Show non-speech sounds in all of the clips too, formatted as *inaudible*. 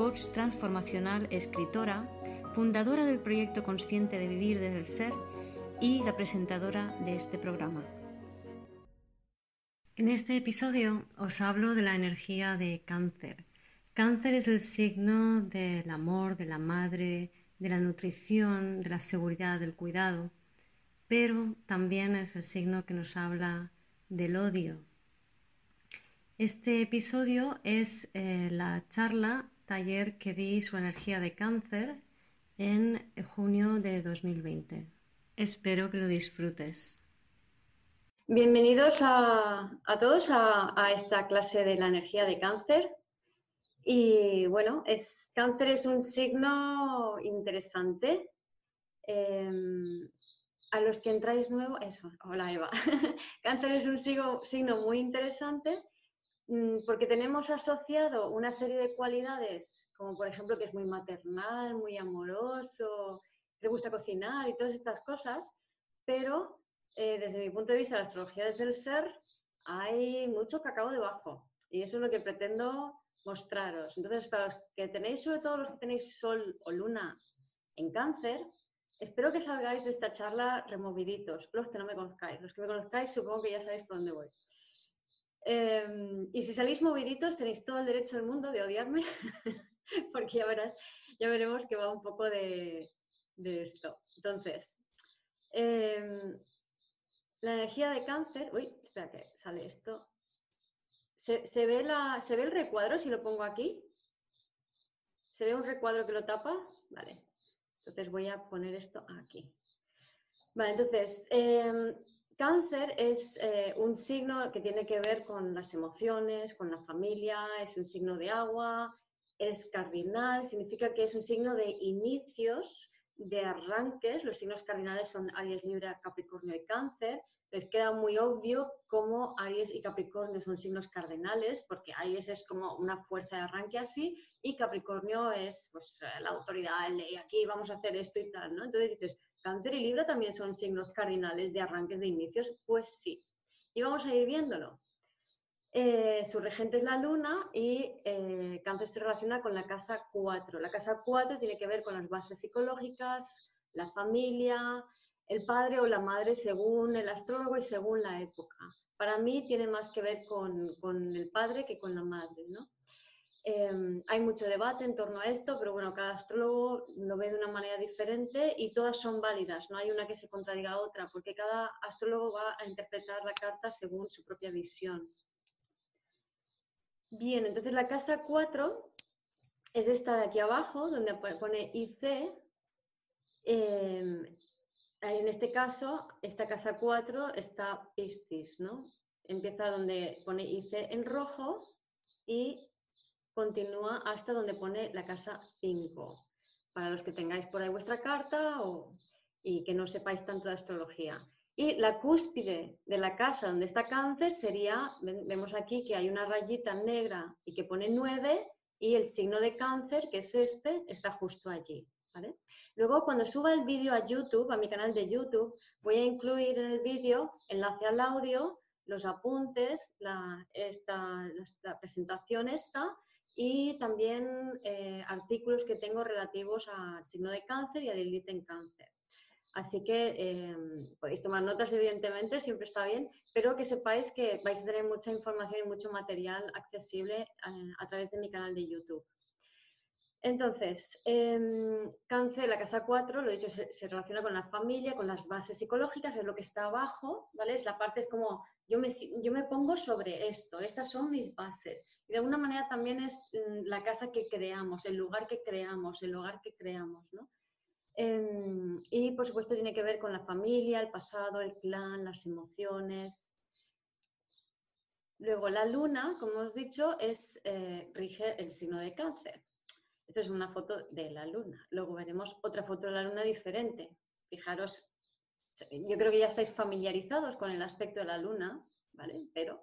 coach transformacional, escritora, fundadora del proyecto Consciente de Vivir desde el Ser y la presentadora de este programa. En este episodio os hablo de la energía de cáncer. Cáncer es el signo del amor, de la madre, de la nutrición, de la seguridad, del cuidado, pero también es el signo que nos habla del odio. Este episodio es eh, la charla taller que di su energía de cáncer en junio de 2020. Espero que lo disfrutes. Bienvenidos a, todos a, esta clase de la energía de cáncer. Y bueno, es, cáncer es un signo interesante. Em, a los que entráis nuevo, eso, hola Eva. *laughs* cáncer es un signo muy interesante porque tenemos asociado una serie de cualidades, como por ejemplo que es muy maternal, muy amoroso, le gusta cocinar y todas estas cosas, pero eh, desde mi punto de vista, la astrología desde el ser, hay mucho cacao debajo y eso es lo que pretendo mostraros. Entonces, para los que tenéis, sobre todo los que tenéis sol o luna en cáncer, espero que salgáis de esta charla removiditos, los que no me conozcáis. Los que me conozcáis supongo que ya sabéis por dónde voy. Em, y si salís moviditos, tenéis todo el derecho del mundo de odiarme, *laughs* porque ya, verás, ya veremos que va un poco de, esto. Entonces, em, la energía de cáncer. Uy, espera que sale esto. ¿Se, ve la, ¿Se ve el recuadro si lo pongo aquí? ¿Se ve un recuadro que lo tapa? Vale. Entonces voy a poner esto aquí. Vale, entonces, em, Cáncer es eh, un signo que tiene que ver con las emociones, con la familia, es un signo de agua, es cardinal, significa que es un signo de inicios, de arranques. Los signos cardinales son Aries, Libra, Capricornio y Cáncer. Les queda muy obvio cómo Aries y Capricornio son signos cardinales, porque Aries es como una fuerza de arranque así y Capricornio es pues, la autoridad, el ley, aquí vamos a hacer esto y tal, ¿no? Entonces dices, ¿Cáncer y Libra también son signos cardinales de arranques de inicios? Pues sí. Y vamos a ir viéndolo. Eh, su regente es la luna y eh, cáncer se relaciona con la casa 4. La casa 4 tiene que ver con las bases psicológicas, la familia, el padre o la madre según el astrólogo y según la época. Para mí tiene más que ver con, con el padre que con la madre, ¿no? Em, hay mucho debate en torno a esto, pero bueno, cada astrólogo lo ve de una manera diferente y todas son válidas, no hay una que se contradiga a otra, porque cada astrólogo va a interpretar la carta según su propia visión. Bien, entonces la casa 4 es esta de aquí abajo, donde pone IC. Em, en este caso, esta casa 4 está Piscis, ¿no? Empieza donde pone IC en rojo y continúa hasta donde pone la casa 5. Para los que tengáis por ahí vuestra carta y que no sepáis tanto de astrología. Y la cúspide de la casa donde está cáncer sería, vemos aquí que hay una rayita negra y que pone 9 y el signo de cáncer, que es este, está justo allí. Luego, cuando suba el vídeo a YouTube, a mi canal de YouTube, voy a incluir en el vídeo enlace al audio, los apuntes, la, esta, la presentación esta y también eh, artículos que tengo relativos al signo de cáncer y al Lilith en cáncer. Así que em, podéis tomar notas, evidentemente, siempre está bien, pero que sepáis que vais a tener mucha información y mucho material accesible eh, a través de mi canal de YouTube. Entonces, em, cáncer, la casa 4, lo dicho, se, relaciona con la familia, con las bases psicológicas, es lo que está abajo, ¿vale? Es la parte, es como, yo me, yo me pongo sobre esto, estas son mis bases. Y de alguna manera también es mm, la casa que creamos, el lugar que creamos, el hogar que creamos, ¿no? Em, y por supuesto tiene que ver con la familia, el pasado, el clan, las emociones. Luego la luna, como hemos dicho, es, eh, rige el signo de cáncer. Esto es una foto de la luna. Luego veremos otra foto de la luna diferente. Fijaros, yo creo que ya estáis familiarizados con el aspecto de la luna, ¿vale? Pero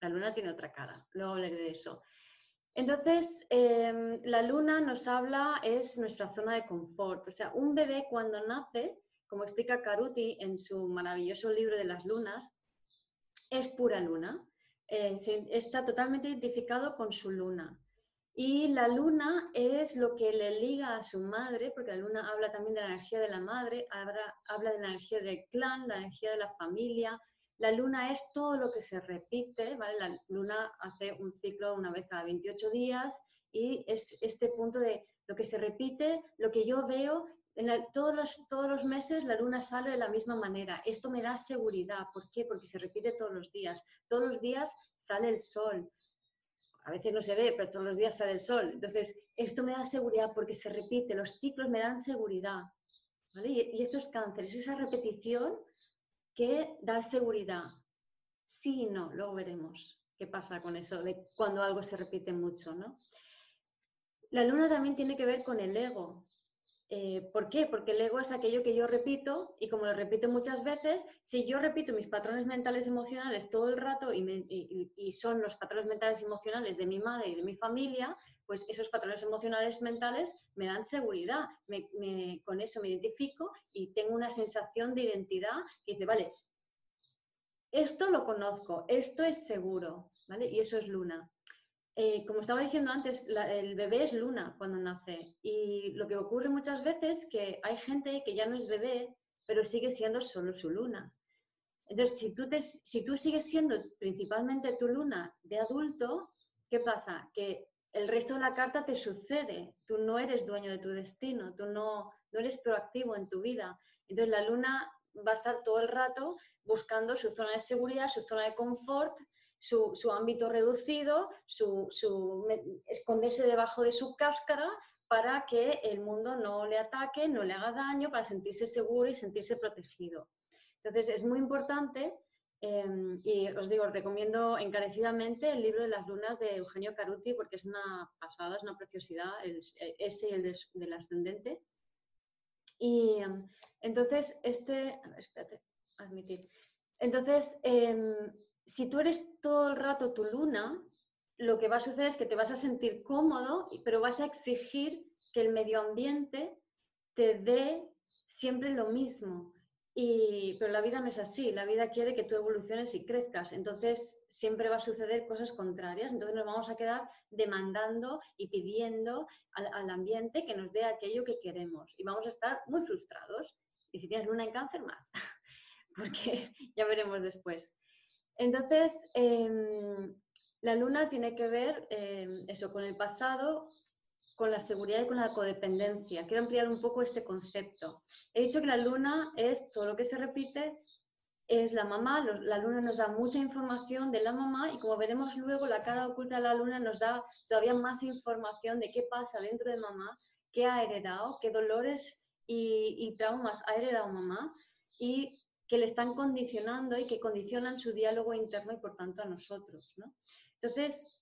la luna tiene otra cara. Luego hablaré de eso. Entonces, em, la luna nos habla, es nuestra zona de confort. O sea, un bebé cuando nace, como explica Caruti en su maravilloso libro de las lunas, es pura luna. Eh, está totalmente identificado con su luna. Y la luna es lo que le liga a su madre, porque la luna habla también de la energía de la madre, habla, habla de la energía del clan, la energía de la familia. La luna es todo lo que se repite, ¿vale? La luna hace un ciclo una vez cada 28 días y es este punto de lo que se repite, lo que yo veo. En todos, los, todos los meses la luna sale de la misma manera. Esto me da seguridad. ¿Por qué? Porque se repite todos los días. Todos los días sale el sol a veces no se ve, pero todos los días sale el sol. Entonces, esto me da seguridad porque se repite, los ciclos me dan seguridad. Y, esto es cáncer, es esa repetición que da seguridad. Sí y no, luego veremos qué pasa con eso, de cuando algo se repite mucho. ¿no? La luna también tiene que ver con el ego. Eh, ¿Por qué? Porque el ego es aquello que yo repito y como lo repito muchas veces, si yo repito mis patrones mentales emocionales todo el rato y, son los patrones mentales emocionales de mi madre y de mi familia, pues esos patrones emocionales mentales me dan seguridad, con eso me identifico y tengo una sensación de identidad que dice, vale, esto lo conozco, esto es seguro, ¿vale? Y eso es luna. Eh, como estaba diciendo antes, el bebé es luna cuando nace y lo que ocurre muchas veces es que hay gente que ya no es bebé, pero sigue siendo solo su luna. Entonces, si tú, si tú sigues siendo principalmente tu luna de adulto, ¿qué pasa? Que el resto de la carta te sucede. Tú no eres dueño de tu destino, tú no, no eres proactivo en tu vida. Entonces, la luna va a estar todo el rato buscando su zona de seguridad, su zona de confort su, ámbito reducido, su, esconderse debajo de su cáscara para que el mundo no le ataque, no le haga daño, para sentirse seguro y sentirse protegido. Entonces, es muy importante em, y os digo, recomiendo encarecidamente el libro de las lunas de Eugenio Caruti porque es una pasada, es una preciosidad, ese y el del ascendente. Y em, entonces, este, espérate, admitir. Entonces, em, si tú eres todo el rato tu luna, lo que va a suceder es que te vas a sentir cómodo, pero vas a exigir que el medio ambiente te dé siempre lo mismo. Y, pero la vida no es así, la vida quiere que tú evoluciones y crezcas, entonces siempre va a suceder cosas contrarias, entonces nos vamos a quedar demandando y pidiendo al, al ambiente que nos dé aquello que queremos y vamos a estar muy frustrados. Y si tienes luna en cáncer, más, *laughs* porque ya veremos después. Entonces, em, la luna tiene que ver em, eso con el pasado, con la seguridad y con la codependencia. Quiero ampliar un poco este concepto. He dicho que la luna es todo lo que se repite, es la mamá, la luna nos da mucha información de la mamá y como veremos luego, la cara oculta de la luna nos da todavía más información de qué pasa dentro de mamá, qué ha heredado, qué dolores y, y traumas ha heredado mamá y que le están condicionando y que condicionan su diálogo interno y por tanto a nosotros. Entonces,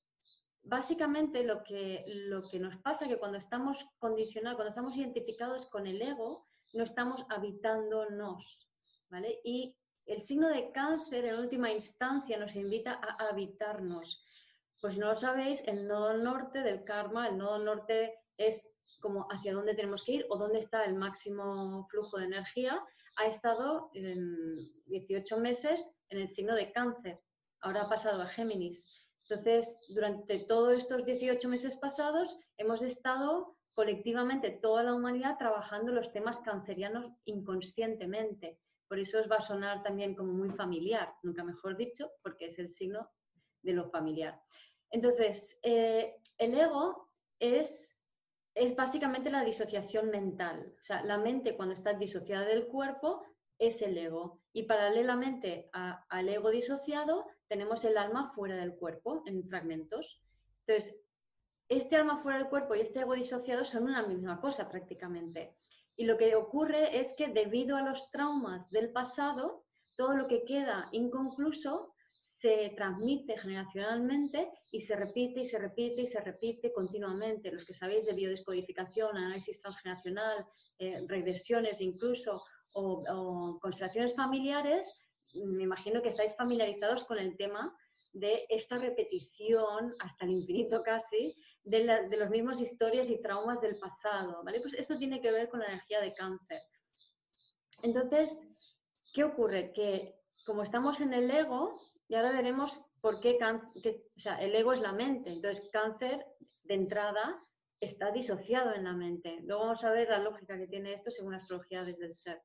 básicamente lo que, lo que nos pasa es que cuando estamos condicionados, cuando estamos identificados con el ego, no estamos habitándonos. ¿vale? Y el signo de cáncer en última instancia nos invita a habitarnos. Pues no lo sabéis, el nodo norte del karma, el nodo norte es como hacia dónde tenemos que ir o dónde está el máximo flujo de energía ha estado 18 meses en el signo de cáncer, ahora ha pasado a Géminis. Entonces, durante todos estos 18 meses pasados, hemos estado colectivamente, toda la humanidad, trabajando los temas cancerianos inconscientemente. Por eso os va a sonar también como muy familiar, nunca mejor dicho, porque es el signo de lo familiar. Entonces, eh, el ego es es básicamente la disociación mental. O sea, la mente cuando está disociada del cuerpo es el ego. Y paralelamente al ego disociado tenemos el alma fuera del cuerpo, en fragmentos. Entonces, este alma fuera del cuerpo y este ego disociado son una misma cosa prácticamente. Y lo que ocurre es que debido a los traumas del pasado, todo lo que queda inconcluso se transmite generacionalmente y se repite y se repite y se repite continuamente. Los que sabéis de biodescodificación, análisis transgeneracional, eh, regresiones incluso o, constelaciones familiares, me imagino que estáis familiarizados con el tema de esta repetición hasta el infinito casi de, de las mismas historias y traumas del pasado. ¿vale? Pues esto tiene que ver con la energía de cáncer. Entonces, ¿qué ocurre? Que como estamos en el ego, y ahora veremos por qué el ego es la mente, entonces cáncer de entrada está disociado en la mente. Luego vamos a ver la lógica que tiene esto según la astrología desde el ser.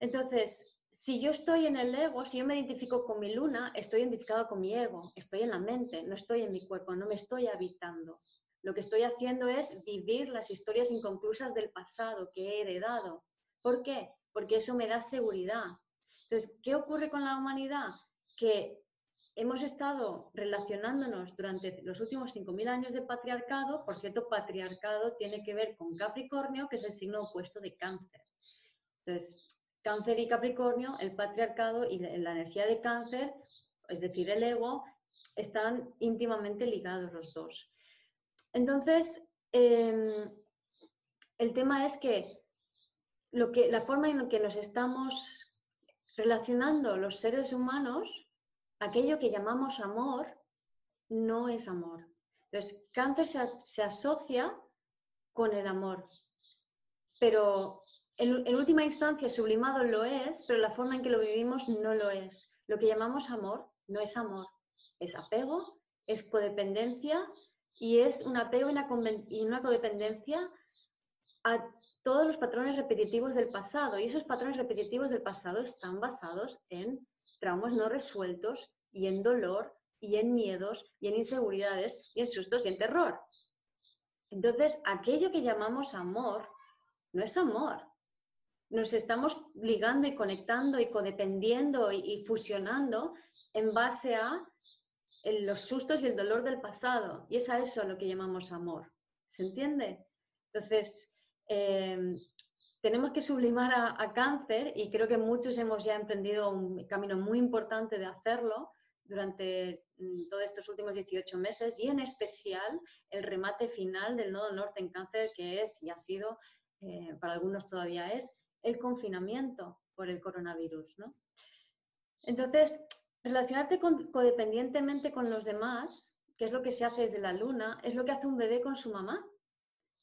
Entonces, si yo estoy en el ego, si yo me identifico con mi luna, estoy identificado con mi ego, estoy en la mente, no estoy en mi cuerpo, no me estoy habitando. Lo que estoy haciendo es vivir las historias inconclusas del pasado que he heredado. ¿Por qué? Porque eso me da seguridad. Entonces, ¿qué ocurre con la humanidad? Que hemos estado relacionándonos durante los últimos 5.000 años de patriarcado, por cierto, patriarcado tiene que ver con Capricornio, que es el signo opuesto de cáncer. Entonces, cáncer y Capricornio, el patriarcado y la energía de cáncer, es decir, el ego, están íntimamente ligados los dos. Entonces, em, el tema es que, lo que la forma en la que nos estamos relacionando los seres humanos aquello que llamamos amor no es amor. Entonces, cáncer se, asocia con el amor, pero en, última instancia sublimado lo es, pero la forma en que lo vivimos no lo es. Lo que llamamos amor no es amor, es apego, es codependencia y es un apego y una codependencia a todos los patrones repetitivos del pasado. Y esos patrones repetitivos del pasado están basados en traumas no resueltos y en dolor y en miedos y en inseguridades y en sustos y en terror. Entonces, aquello que llamamos amor no es amor. Nos estamos ligando y conectando y codependiendo y, fusionando en base a los sustos y el dolor del pasado. Y es a eso lo que llamamos amor. ¿Se entiende? Entonces, eh, tenemos que sublimar a, cáncer y creo que muchos hemos ya emprendido un camino muy importante de hacerlo durante mm, todos estos últimos 18 meses y en especial el remate final del nodo norte en cáncer que es y ha sido, eh, para algunos todavía es, el confinamiento por el coronavirus. Entonces, relacionarte codependientemente con los demás, que es lo que se hace desde la luna, es lo que hace un bebé con su mamá.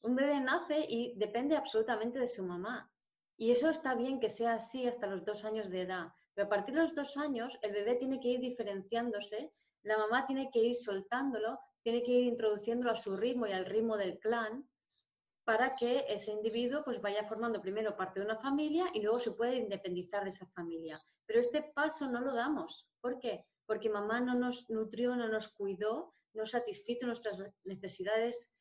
Un bebé nace y depende absolutamente de su mamá. Y eso está bien que sea así hasta los dos años de edad. Pero a partir de los dos años, el bebé tiene que ir diferenciándose, la mamá tiene que ir soltándolo, tiene que ir introduciéndolo a su ritmo y al ritmo del clan para que ese individuo pues vaya formando primero parte de una familia y luego se puede independizar de esa familia. Pero este paso no lo damos. ¿Por qué? Porque mamá no nos nutrió, no nos cuidó, no satisfizo nuestras necesidades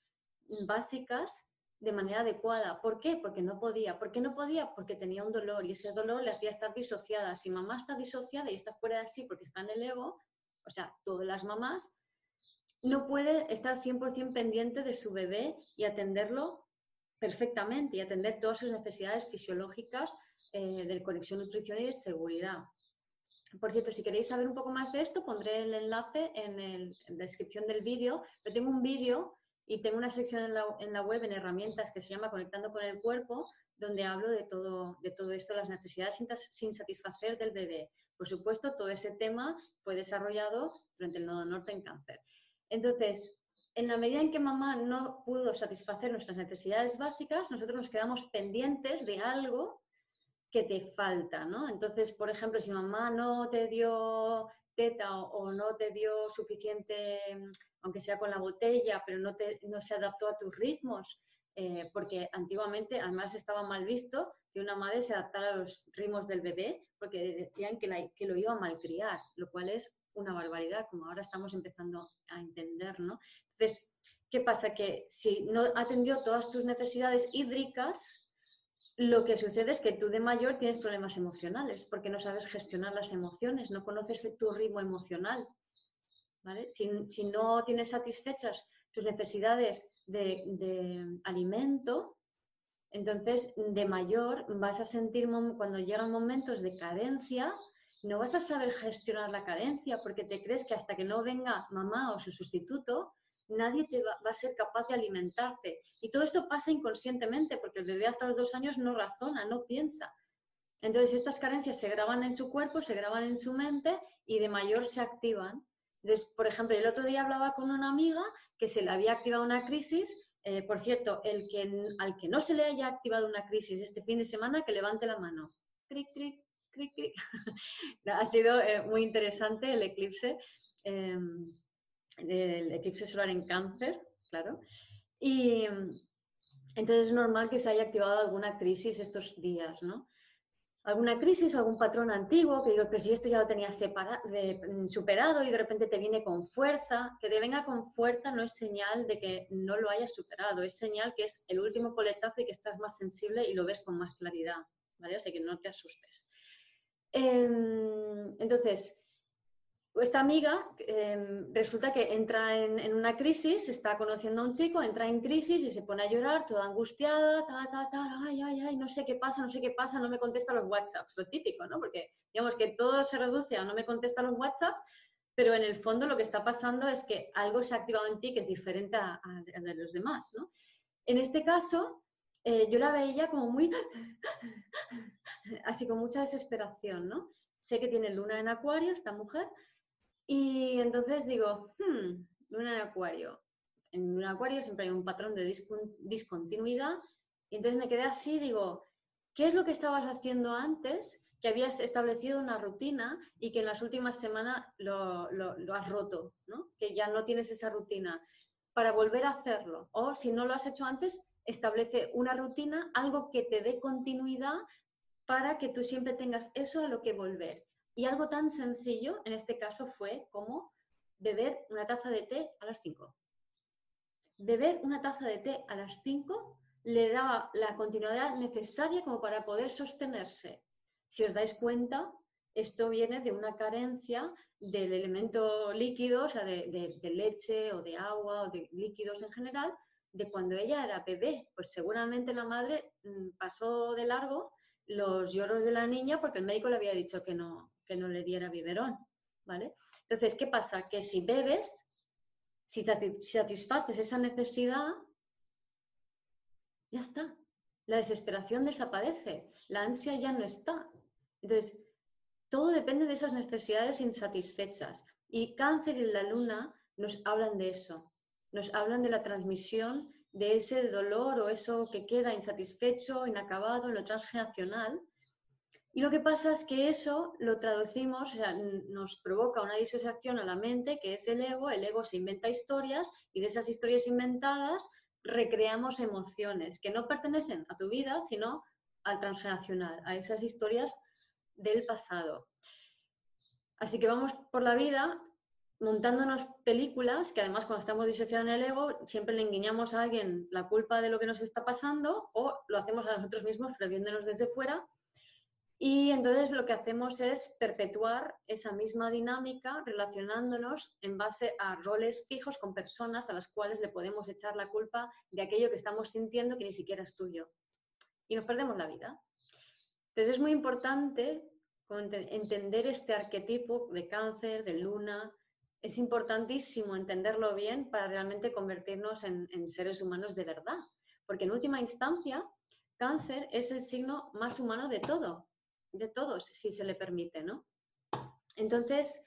básicas de manera adecuada. ¿Por qué? Porque no podía. ¿Por qué no podía? Porque tenía un dolor y ese dolor le hacía estar disociada. Si mamá está disociada y está fuera de sí porque está en el ego, o sea, todas las mamás, no puede estar 100% pendiente de su bebé y atenderlo perfectamente y atender todas sus necesidades fisiológicas eh, de conexión, nutrición y de seguridad. Por cierto, si queréis saber un poco más de esto, pondré el enlace en, en la descripción del vídeo. Yo tengo un vídeo y tengo una sección en la, web, en herramientas, que se llama Conectando con el Cuerpo, donde hablo de todo, de todo esto, las necesidades sin, satisfacer del bebé. Por supuesto, todo ese tema fue desarrollado durante el nodo norte en cáncer. Entonces, en la medida en que mamá no pudo satisfacer nuestras necesidades básicas, nosotros nos quedamos pendientes de algo que te falta, ¿no? Entonces, por ejemplo, si mamá no te dio teta o, no te dio suficiente, aunque sea con la botella, pero no, se adaptó a tus ritmos, eh, porque antiguamente además estaba mal visto que una madre se adaptara a los ritmos del bebé, porque decían que, que lo iba a malcriar, lo cual es una barbaridad, como ahora estamos empezando a entender, ¿no? Entonces, ¿qué pasa? Que si no atendió todas tus necesidades hídricas, lo que sucede es que tú de mayor tienes problemas emocionales porque no sabes gestionar las emociones, no conoces tu ritmo emocional. Si, no tienes satisfechas tus necesidades de, alimento, entonces de mayor vas a sentir cuando llegan momentos de carencia no vas a saber gestionar la carencia porque te crees que hasta que no venga mamá o su sustituto, nadie te va, a ser capaz de alimentarte. Y todo esto pasa inconscientemente porque el bebé hasta los dos años no razona, no piensa. Entonces estas carencias se graban en su cuerpo, se graban en su mente y de mayor se activan. Por ejemplo, el otro día hablaba con una amiga que se le había activado una crisis. Eh, por cierto, el que, al que no se le haya activado una crisis este fin de semana, que levante la mano. Cric, cric, cric, cric. *laughs* ha sido eh, muy interesante el eclipse. Em, del eclipse solar en cáncer, claro. Y entonces es normal que se haya activado alguna crisis estos días, ¿no? Alguna crisis, algún patrón antiguo, que digo, que si esto ya lo tenía mm, superado y de repente te viene con fuerza, que te venga con fuerza no es señal de que no lo hayas superado, es señal que es el último coletazo y que estás más sensible y lo ves con más claridad, ¿vale? Así que no te asustes. Em, entonces, esta amiga em, resulta que entra en, una crisis, está conociendo a un chico, entra en crisis y se pone a llorar, toda angustiada, ta, ta, ta, ay, ay, ay, no sé qué pasa, no sé qué pasa, no me contesta los WhatsApps, lo típico, ¿no? Porque digamos que todo se reduce a no me contesta los WhatsApps, pero en el fondo lo que está pasando es que algo se ha activado en ti que es diferente a, los demás, ¿no? En este caso, eh, yo la veía como muy, *laughs* así con mucha desesperación, ¿no? Sé que tiene luna en acuario esta mujer, y entonces digo, hmm, luna en acuario. En un acuario siempre hay un patrón de discontinuidad. Y entonces me quedé así, digo, ¿qué es lo que estabas haciendo antes? Que habías establecido una rutina y que en las últimas semanas lo, lo has roto, ¿no? Que ya no tienes esa rutina. Para volver a hacerlo. O si no lo has hecho antes, establece una rutina, algo que te dé continuidad para que tú siempre tengas eso a lo que volver. Y algo tan sencillo en este caso fue como beber una taza de té a las 5. Beber una taza de té a las 5 le daba la continuidad necesaria como para poder sostenerse. Si os dais cuenta, esto viene de una carencia del elemento líquido, o sea, de, leche o de agua o de líquidos en general, de cuando ella era bebé. Pues seguramente la madre mm, pasó de largo los lloros de la niña porque el médico le había dicho que no, que no le diera biberón, ¿vale? Entonces, ¿qué pasa? Que si bebes, si satisfaces esa necesidad, ya está. La desesperación desaparece, la ansia ya no está. Entonces, todo depende de esas necesidades insatisfechas. Y cáncer y la luna nos hablan de eso, nos hablan de la transmisión de ese dolor o eso que queda insatisfecho, inacabado, en lo transgeneracional, y lo que pasa es que eso lo traducimos, o sea, nos provoca una disociación a la mente, que es el ego, el ego se inventa historias y de esas historias inventadas recreamos emociones que no pertenecen a tu vida, sino al transgeneracional, a esas historias del pasado. Así que vamos por la vida montándonos películas que además cuando estamos disociando en el ego siempre le engañamos a alguien la culpa de lo que nos está pasando o lo hacemos a nosotros mismos previéndonos desde fuera y entonces lo que hacemos es perpetuar esa misma dinámica relacionándonos en base a roles fijos con personas a las cuales le podemos echar la culpa de aquello que estamos sintiendo que ni siquiera es tuyo. Y nos perdemos la vida. Entonces es muy importante entender este arquetipo de cáncer, de luna. Es importantísimo entenderlo bien para realmente convertirnos en, en seres humanos de verdad. Porque en última instancia, cáncer es el signo más humano de todo de todos, si se le permite, ¿no? Entonces,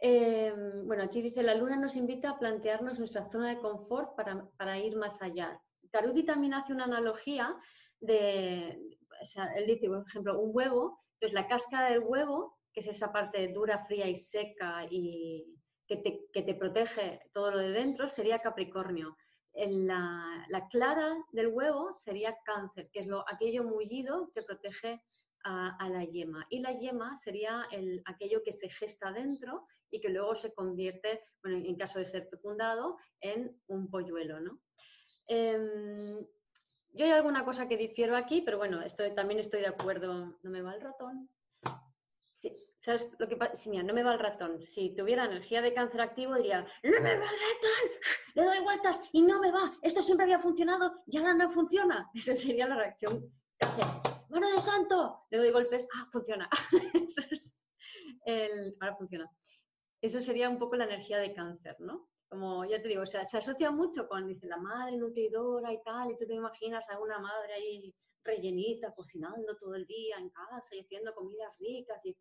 eh, bueno, aquí dice, la luna nos invita a plantearnos nuestra zona de confort para, ir más allá. Taruti también hace una analogía de, o él dice, por ejemplo, un huevo, entonces la cáscara del huevo, que es esa parte dura, fría y seca y que te, protege todo lo de dentro, sería Capricornio. La, la, clara del huevo sería cáncer, que es lo, aquello mullido que protege a, la yema. Y la yema sería el, aquello que se gesta dentro y que luego se convierte, bueno, en caso de ser fecundado, en un polluelo, ¿no? Em, yo hay alguna cosa que difiero aquí, pero bueno, estoy, también estoy de acuerdo. ¿No me va el ratón? Sí, ¿sabes lo que pasa? no me va el ratón. Si tuviera energía de cáncer activo, diría, ¡no me va el ratón! Le doy vueltas y no me va. Esto siempre había funcionado y ahora no funciona. *laughs* Esa sería la reacción mano de santo, le doy golpes, ah, funciona. *laughs* el, ahora funciona. Eso sería un poco la energía de cáncer, ¿no? Como ya te digo, o sea, se asocia mucho con, dice, la madre nutridora y tal, y tú te imaginas a una madre ahí rellenita, cocinando todo el día en casa y haciendo comidas ricas y,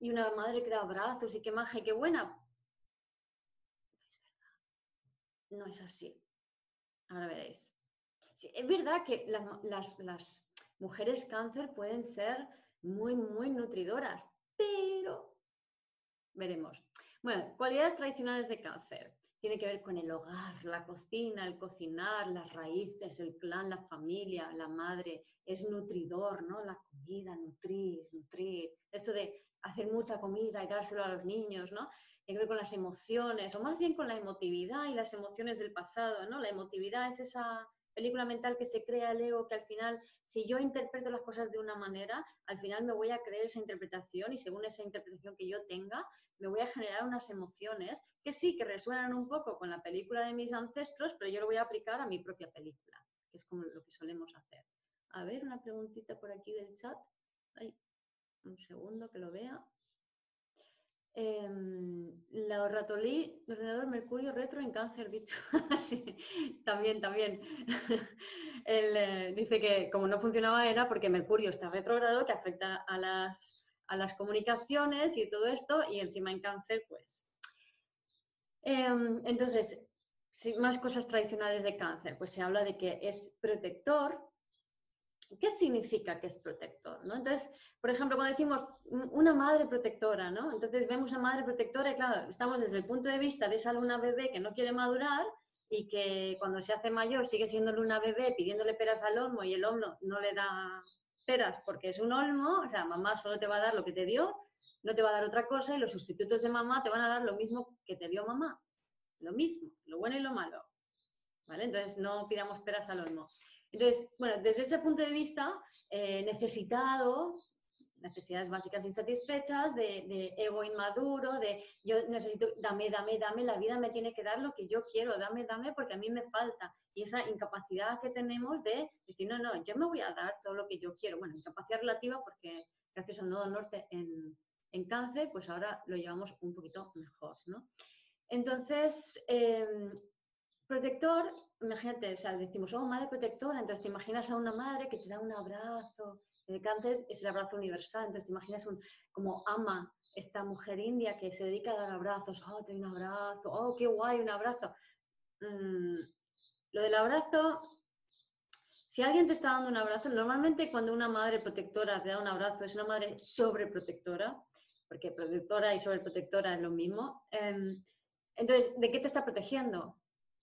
y una madre que da abrazos y qué maja y qué buena. No es así. Ahora veréis. es verdad que las, las mujeres cáncer pueden ser muy, muy nutridoras, pero veremos. Bueno, cualidades tradicionales de cáncer. Tiene que ver con el hogar, la cocina, el cocinar, las raíces, el clan, la familia, la madre. Es nutridor, ¿no? La comida, nutrir, nutrir. Esto de hacer mucha comida y dárselo a los niños, ¿no? Tiene que ver con las emociones, o más bien con la emotividad y las emociones del pasado, ¿no? La emotividad es esa película mental que se crea el ego, que al final, si yo interpreto las cosas de una manera, al final me voy a creer esa interpretación y según esa interpretación que yo tenga, me voy a generar unas emociones que sí, que resuenan un poco con la película de mis ancestros, pero yo lo voy a aplicar a mi propia película, que es como lo que solemos hacer. A ver, una preguntita por aquí del chat. Un segundo que lo vea. Em, la ratolí, ordenador Mercurio retro en cáncer, dicho. *laughs* sí, también, también. *laughs* Eh, dice que como no funcionaba era porque Mercurio está retrogrado, que afecta a las, a las comunicaciones y todo esto, y encima en cáncer, pues. Em, entonces, más cosas tradicionales de cáncer, pues se habla de que es protector, ¿qué significa que es protector? ¿no? Entonces, por ejemplo, cuando decimos una madre protectora, ¿no? Entonces vemos a madre protectora y claro, estamos desde el punto de vista de esa luna bebé que no quiere madurar y que cuando se hace mayor sigue siendo luna bebé pidiéndole peras al olmo y el olmo no le da peras porque es un olmo, o sea, mamá solo te va a dar lo que te dio, no te va a dar otra cosa y los sustitutos de mamá te van a dar lo mismo que te dio mamá. Lo mismo, lo bueno y lo malo. ¿Vale? Entonces no pidamos peras al olmo. Entonces, bueno, desde ese punto de vista, eh, necesitado, necesidades básicas insatisfechas, de, ego inmaduro, de yo necesito, dame, dame, dame, la vida me tiene que dar lo que yo quiero, dame, dame, porque a mí me falta. Y esa incapacidad que tenemos de decir, no, no, yo me voy a dar todo lo que yo quiero. Bueno, incapacidad relativa porque gracias al nodo norte en, en cáncer, pues ahora lo llevamos un poquito mejor, ¿no? Entonces, em, protector, imagínate, o sea, decimos, oh, madre protectora, entonces te imaginas a una madre que te da un abrazo, el cáncer es el abrazo universal, entonces te imaginas un, como ama esta mujer india que se dedica a dar abrazos, oh, te doy un abrazo, oh, qué guay, un abrazo. Mm, lo del abrazo, si alguien te está dando un abrazo, normalmente cuando una madre protectora te da un abrazo es una madre sobreprotectora, porque protectora y sobreprotectora es lo mismo. Em, entonces, ¿de qué te está protegiendo?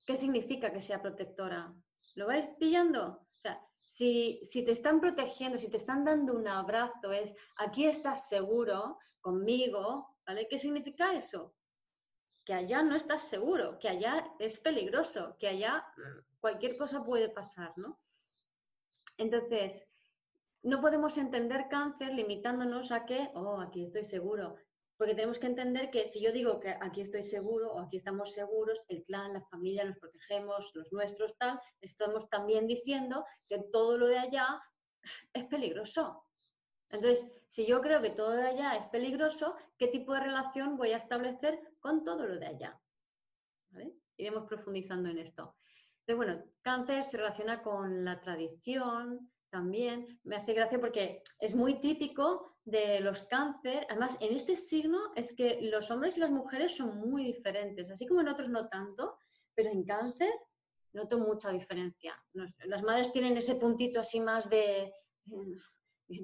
¿Qué significa que sea protectora? ¿Lo vais pillando? O sea, si, te están protegiendo, si te están dando un abrazo, es aquí estás seguro conmigo, ¿vale? ¿Qué significa eso? Que allá no estás seguro, que allá es peligroso, que allá cualquier cosa puede pasar, ¿no? Entonces, no podemos entender cáncer limitándonos a que, oh, aquí estoy seguro. Porque tenemos que entender que si yo digo que aquí estoy seguro o aquí estamos seguros, el clan, la familia, nos protegemos, los nuestros, tal, estamos también diciendo que todo lo de allá es peligroso. Entonces, si yo creo que todo de allá es peligroso, ¿qué tipo de relación voy a establecer con todo lo de allá? Iremos profundizando en esto. Entonces, bueno, cáncer se relaciona con la tradición, también. Me hace gracia porque es muy típico de los cáncer. Además, en este signo es que los hombres y las mujeres son muy diferentes, así como en otros no tanto, pero en cáncer noto mucha diferencia. las madres tienen ese puntito así más de,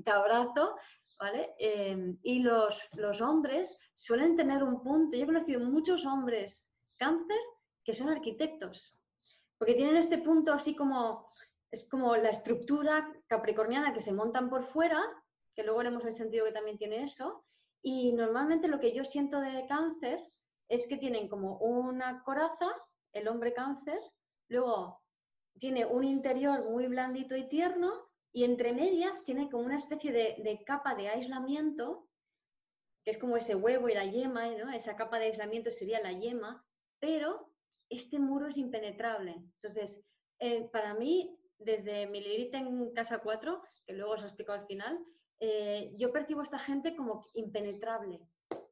abrazo, ¿vale? Em, y los, los hombres suelen tener un punto, yo he conocido muchos hombres cáncer que son arquitectos, porque tienen este punto así como, es como la estructura capricorniana que se montan por fuera que luego haremos el sentido que también tiene eso. Y normalmente lo que yo siento de cáncer es que tienen como una coraza, el hombre cáncer, luego tiene un interior muy blandito y tierno y entre medias tiene como una especie de, capa de aislamiento, que es como ese huevo y la yema, esa capa de aislamiento sería la yema, pero este muro es impenetrable. Entonces, eh, para mí, desde mi en casa 4, que luego os explico al final, eh, yo percibo a esta gente como impenetrable.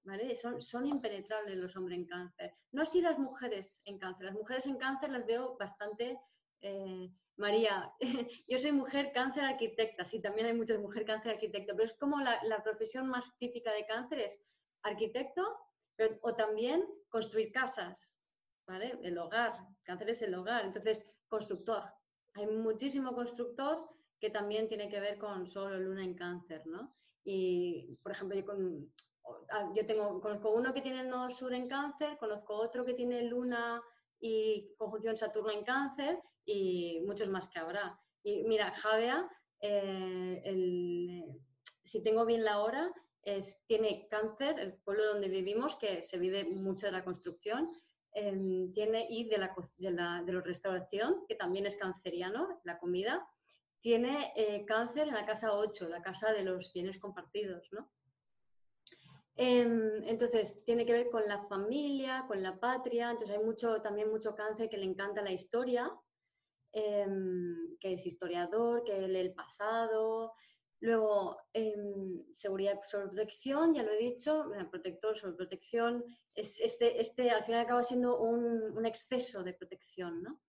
¿vale? Son, son impenetrables los hombres en cáncer. No así las mujeres en cáncer. Las mujeres en cáncer las veo bastante... Eh, María, *laughs* yo soy mujer cáncer arquitecta, sí, también hay muchas mujeres cáncer arquitecto, pero es como la, profesión más típica de cáncer es arquitecto o también construir casas, ¿vale? El hogar, cáncer es el hogar, entonces constructor. Hay muchísimo constructor que también tiene que ver con solo luna en cáncer, ¿no? Y, por ejemplo, yo, ah, tengo, conozco uno que tiene el nodo sur en cáncer, conozco otro que tiene luna y conjunción Saturno en cáncer y muchos más que habrá. Y mira, Javea, eh, si tengo bien la hora, tiene cáncer, el pueblo donde vivimos, que se vive mucho de la construcción, em, tiene y de la, de de la restauración, que también es canceriano, la comida, tiene eh, cáncer en la casa 8, la casa de los bienes compartidos, ¿no? Em, entonces, tiene que ver con la familia, con la patria, entonces hay mucho, también mucho cáncer que le encanta la historia, em, que es historiador, que lee el pasado, luego em, seguridad sobre protección, ya lo he dicho, protector sobre protección, es, este, este al final acaba siendo un, exceso de protección, ¿no?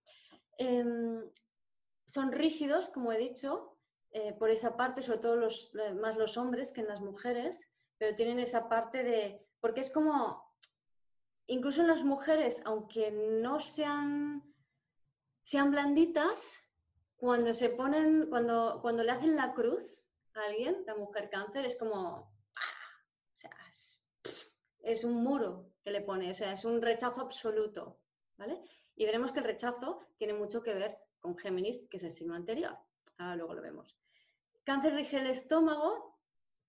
Son rígidos, como he dicho, eh, por esa parte, sobre todo los, más los hombres que en las mujeres, pero tienen esa parte de, porque es como, incluso en las mujeres, aunque no sean, sean blanditas, cuando se ponen, cuando, cuando le hacen la cruz a alguien, la mujer cáncer, es como, sea, es, es un muro que le pone, o sea, es un rechazo absoluto, ¿vale? Y veremos que el rechazo tiene mucho que ver con Géminis, que es el signo anterior. Ahora luego lo vemos. Cáncer rige el estómago,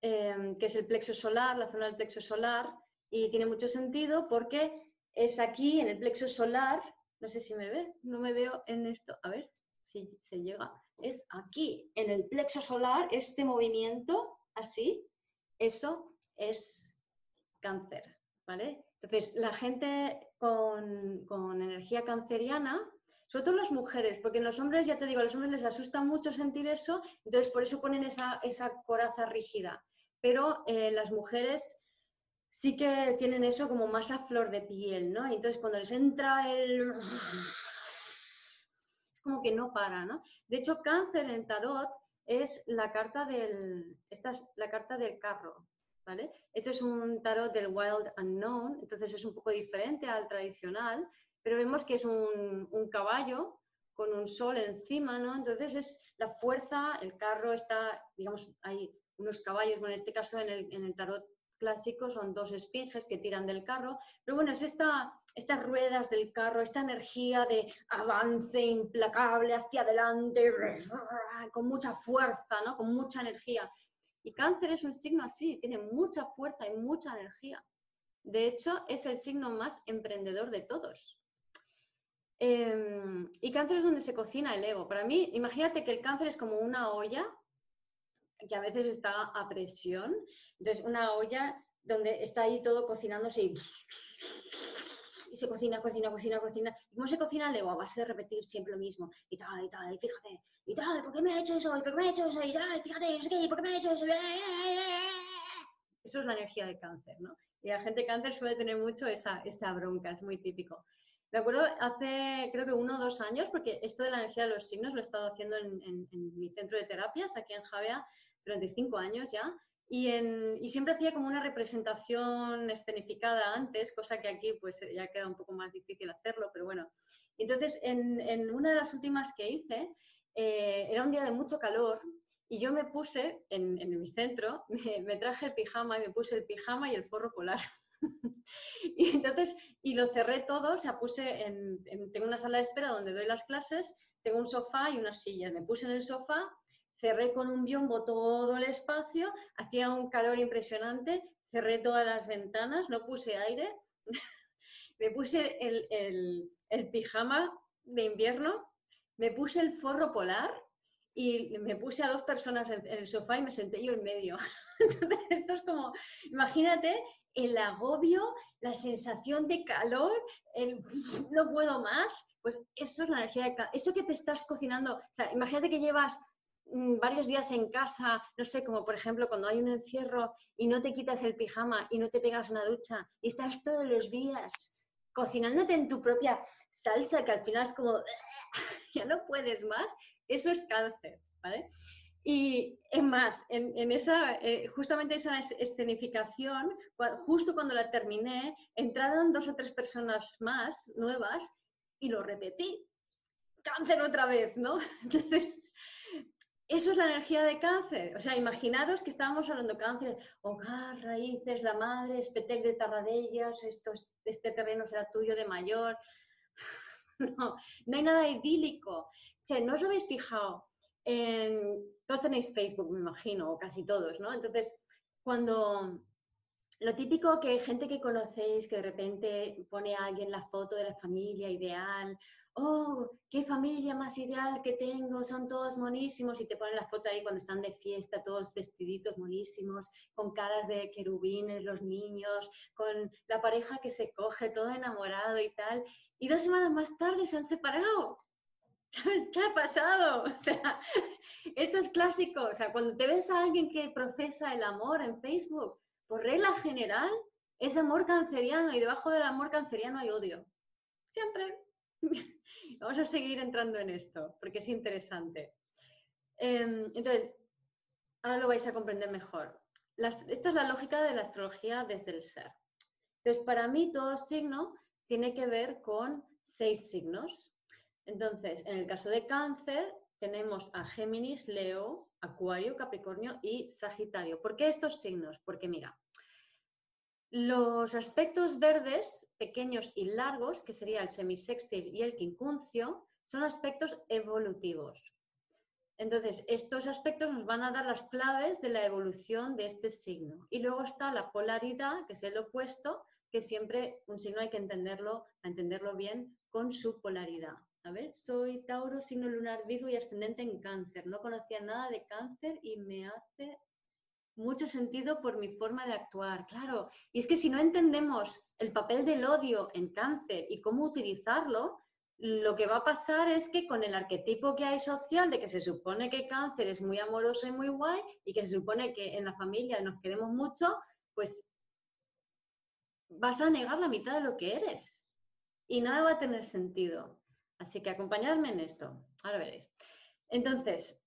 em, que es el plexo solar, la zona del plexo solar, y tiene mucho sentido porque es aquí, en el plexo solar, no sé si me ve, no me veo en esto, a ver si se llega, es aquí, en el plexo solar, este movimiento, así, eso es cáncer, ¿vale? Entonces, la gente con, con energía canceriana sobre todo las mujeres, porque en los hombres, ya te digo, a los hombres les asusta mucho sentir eso, entonces por eso ponen esa, coraza rígida. Pero eh, las mujeres sí que tienen eso como más a flor de piel, ¿no? Y entonces cuando les entra el... *laughs* es como que no para, ¿no? De hecho, cáncer en tarot es la carta del... Esta es la carta del carro, ¿vale? Este es un tarot del Wild Unknown, entonces es un poco diferente al tradicional, pero vemos que es un, caballo con un sol encima, ¿no? Entonces es la fuerza, el carro está, digamos, hay unos caballos, bueno, en este caso en el, tarot clásico son dos esfinges que tiran del carro, pero bueno, es esta, estas ruedas del carro, esta energía de avance implacable hacia adelante, con mucha fuerza, ¿no? Con mucha energía. Y cáncer es un signo así, tiene mucha fuerza y mucha energía. De hecho, es el signo más emprendedor de todos. Em, y cáncer es donde se cocina el ego. Para mí, imagínate que el cáncer es como una olla que a veces está a presión. Entonces, una olla donde está ahí todo cocinándose y, y se cocina, cocina, cocina, cocina. cómo se cocina el ego? A base de repetir siempre lo mismo. Y tal, y tal, y fíjate, y tal, ¿por qué me ha hecho eso? ¿Y por qué me ha hecho eso? Y tal, fíjate, no sé qué, ¿por qué me ha hecho eso? Eso es la energía del cáncer, ¿no? Y la gente cáncer suele tener mucho esa, esa bronca, es muy típico. Me acuerdo hace, creo que uno o dos años, porque esto de la energía de los signos lo he estado haciendo en, mi centro de terapias, aquí en Javea, durante cinco años ya, y, en, y, siempre hacía como una representación escenificada antes, cosa que aquí pues ya queda un poco más difícil hacerlo, pero bueno. Entonces, en, en una de las últimas que hice, eh, era un día de mucho calor y yo me puse en, en mi centro, *laughs* me, me, traje el pijama y me puse el pijama y el forro polar. *laughs* y entonces, y lo cerré todo, o sea, puse en, tengo una sala de espera donde doy las clases, tengo un sofá y unas sillas. Me puse en el sofá, cerré con un biombo todo el espacio, hacía un calor impresionante, cerré todas las ventanas, no puse aire, *laughs* me puse el, el pijama de invierno, me puse el forro polar y me puse a dos personas en, el sofá y me senté yo en medio. *laughs* Entonces, esto es como, imagínate el agobio, la sensación de calor, el *laughs* no puedo más, pues eso es la energía de eso que te estás cocinando, o sea, imagínate que llevas mm, varios días en casa, no sé, como por ejemplo cuando hay un encierro y no te quitas el pijama y no te pegas una ducha y estás todos los días cocinándote en tu propia salsa que al final es como, *laughs* ya no puedes más, eso es cáncer, ¿vale? Y es más, en, esa, eh, justamente esa escenificación, justo cuando la terminé, entraron dos o tres personas más nuevas y lo repetí. Cáncer otra vez, ¿no? *laughs* Entonces, eso es la energía de cáncer. O sea, imaginaros que estábamos hablando cáncer, hogar, raíces, la madre, espetec de Tarradellas, esto, este terreno será tuyo de mayor. *laughs* No, no hay nada idílico. Sea, ¿no os habéis fijado? En, todos tenéis Facebook, me imagino, o casi todos, ¿no? Entonces, cuando lo típico que gente que conocéis que de repente pone a alguien la foto de la familia ideal, oh, qué familia más ideal que tengo, son todos monísimos y te ponen la foto ahí cuando están de fiesta, todos vestiditos monísimos, con caras de querubines, los niños, con la pareja que se coge, todo enamorado y tal. Y dos semanas más tarde se han separado. ¿Sabes qué ha pasado? *laughs* O sea, esto es clásico. O sea, cuando te ves a alguien que profesa el amor en Facebook, por regla general, es amor canceriano y debajo del amor canceriano hay odio. Siempre. *laughs* Vamos a seguir entrando en esto porque es interesante. Em, entonces, ahora lo vais a comprender mejor. esta es la lógica de la astrología desde el ser. Entonces, para mí todo signo tiene que ver con seis signos. Entonces, en el caso de cáncer, tenemos a Géminis, Leo, Acuario, Capricornio y Sagitario. ¿Por qué estos signos? Porque mira, los aspectos verdes, pequeños y largos, que sería el semisextil y el quincuncio, son aspectos evolutivos. Entonces, estos aspectos nos van a dar las claves de la evolución de este signo. Y luego está la polaridad, que es el opuesto, que siempre un signo hay que entenderlo, entenderlo bien con su polaridad. A ver, soy Tauro, signo lunar Virgo y ascendente en cáncer. No conocía nada de cáncer y me hace mucho sentido por mi forma de actuar. Claro, y es que si no entendemos el papel del odio en cáncer y cómo utilizarlo, lo que va a pasar es que con el arquetipo que hay social de que se supone que cáncer es muy amoroso y muy guay y que se supone que en la familia nos queremos mucho, pues vas a negar la mitad de lo que eres y nada va a tener sentido. Así que acompañadme en esto. Ahora veréis. Entonces,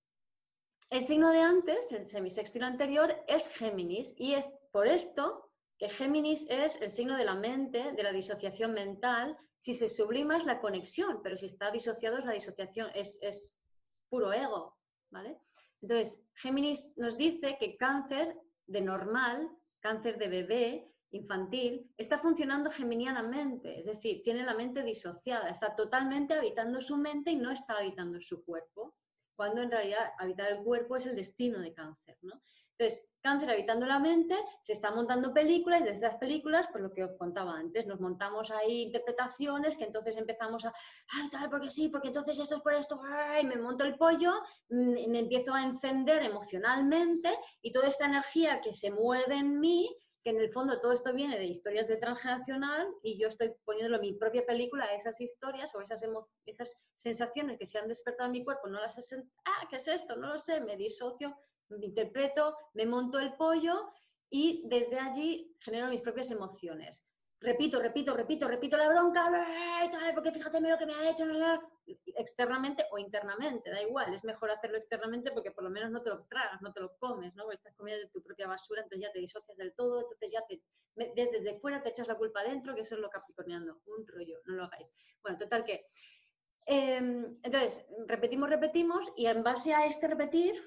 el signo de antes, el semisextil anterior, es Géminis y es por esto que Géminis es el signo de la mente, de la disociación mental. Si se sublima es la conexión, pero si está disociado es la disociación, es, es puro ego, ¿vale? Entonces, Géminis nos dice que cáncer de normal, cáncer de bebé, infantil está funcionando geminianamente, es decir, tiene la mente disociada, está totalmente habitando su mente y no está habitando su cuerpo, cuando en realidad habitar el cuerpo es el destino de cáncer, ¿no? Entonces, cáncer habitando la mente, se está montando películas y desde las películas, por lo que os contaba antes, nos montamos ahí interpretaciones que entonces empezamos a, ay, tal, porque sí, porque entonces esto es por esto, ay, me monto el pollo, mm, me empiezo a encender emocionalmente y toda esta energía que se mueve en mí que en el fondo todo esto viene de historias de transgeneracional y yo estoy poniéndolo en mi propia película a esas historias o esas, esas sensaciones que se han despertado en mi cuerpo, no las he ah, ¿qué es esto? No lo sé, me disocio, me interpreto, me monto el pollo y desde allí genero mis propias emociones repito, repito, repito, repito la bronca, porque fíjate lo que me ha hecho, externamente o internamente, da igual, es mejor hacerlo externamente porque por lo menos no te lo tragas, no te lo comes, ¿no? Porque estás comiendo de tu propia basura, entonces ya te disocias del todo, entonces ya desde, fuera te echas la culpa adentro, que eso es lo capricorniano, un rollo, no lo hagáis. Bueno, total que, em, entonces, repetimos, repetimos, y en base a este repetir,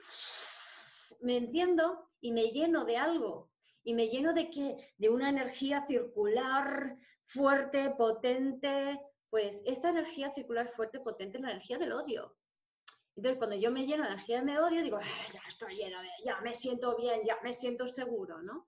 me enciendo y me lleno de algo, y me lleno de que de una energía circular fuerte, potente, pues esta energía circular fuerte, potente es la energía del odio. Entonces, cuando yo me lleno de energía de odio, digo, ah, ya estoy lleno de, ya me siento bien, ya me siento seguro, ¿no?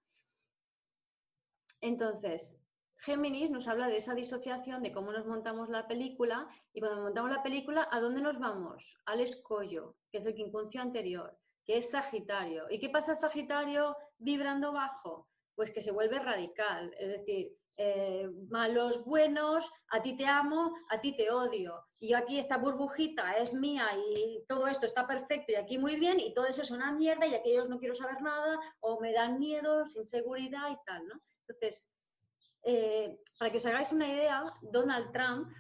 Entonces, Géminis nos habla de esa disociación, de cómo nos montamos la película, y cuando montamos la película, ¿a dónde nos vamos? Al escollo, que es el quincuncio anterior que es Sagitario. ¿Y qué pasa Sagitario vibrando bajo? Pues que se vuelve radical, es decir, eh, malos, buenos, a ti te amo, a ti te odio. Y aquí esta burbujita es mía y todo esto está perfecto y aquí muy bien y todo eso es una mierda y aquellos no quiero saber nada o me dan miedo, inseguridad y tal, ¿no? Entonces, eh, para que os hagáis una idea, Donald Trump,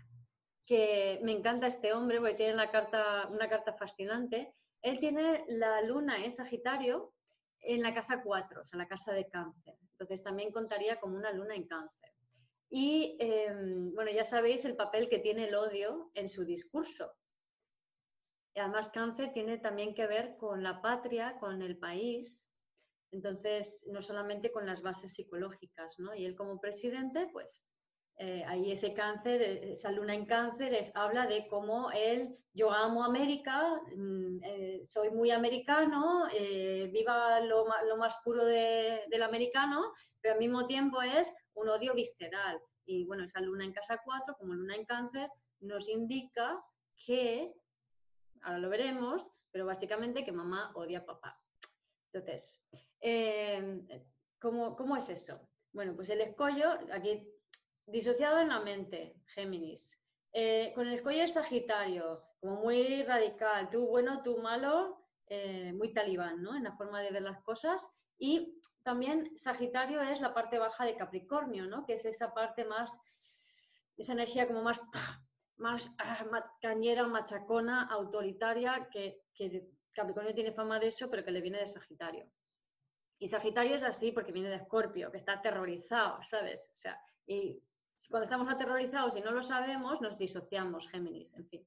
que me encanta este hombre porque tiene carta, una carta fascinante, él tiene la luna en Sagitario en la casa 4, o sea, la casa de cáncer. Entonces también contaría como una luna en cáncer. Y em, bueno, ya sabéis el papel que tiene el odio en su discurso. Y además cáncer tiene también que ver con la patria, con el país, entonces no solamente con las bases psicológicas, ¿no? Y él como presidente, pues eh, ahí ese cáncer, esa luna en cáncer, habla de cómo él, yo amo América, mm, eh, soy muy americano, eh, viva lo, más puro del americano, pero al mismo tiempo es un odio visceral. Y bueno, esa luna en casa 4, como luna en cáncer, nos indica que, ahora lo veremos, pero básicamente que mamá odia a papá. Entonces, ¿cómo, ¿cómo es eso? Bueno, pues el escollo, aquí Disociado en la mente, Géminis. Eh, con el escollo Sagitario, como muy radical, tú bueno, tú malo, eh, muy talibán, ¿no? En la forma de ver las cosas. Y también Sagitario es la parte baja de Capricornio, ¿no? Que es esa parte más, esa energía como más, más, ah, cañera, machacona, autoritaria, que, que Capricornio tiene fama de eso, pero que le viene de Sagitario. Y Sagitario es así porque viene de Escorpio, que está aterrorizado, ¿sabes? O sea, y cuando estamos aterrorizados y no lo sabemos, nos disociamos, Géminis, en fin.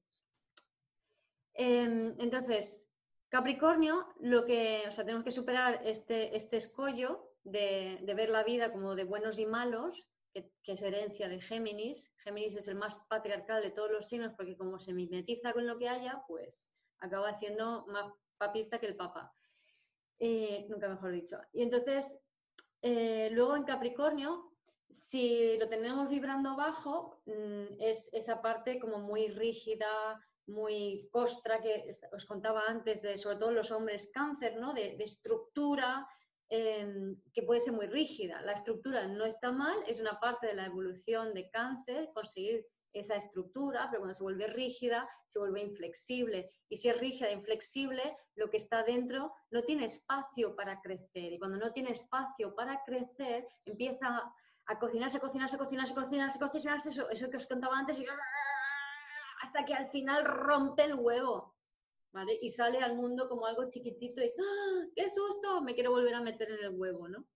Em, entonces, Capricornio, lo que, o sea, tenemos que superar este, este escollo de, ver la vida como de buenos y malos, que, es herencia de Géminis. Géminis es el más patriarcal de todos los signos porque como se mimetiza con lo que haya, pues acaba siendo más papista que el Papa. Eh, nunca mejor dicho. Y entonces, eh, luego en Capricornio si lo tenemos vibrando bajo, mm, es esa parte como muy rígida, muy costra, que os contaba antes, de sobre todo los hombres cáncer, ¿no? de, estructura, em, que puede ser muy rígida. La estructura no está mal, es una parte de la evolución de cáncer, conseguir esa estructura, pero cuando se vuelve rígida, se vuelve inflexible. Y si es rígida e inflexible, lo que está dentro no tiene espacio para crecer. Y cuando no tiene espacio para crecer, empieza a cocinarse, cocinarse, cocinarse, cocinarse, cocinarse, eso, eso que os contaba antes, hasta que al final rompe el huevo, ¿vale? Y sale al mundo como algo chiquitito y ¡ah! ¡qué susto! Me quiero volver a meter en el huevo, ¿no?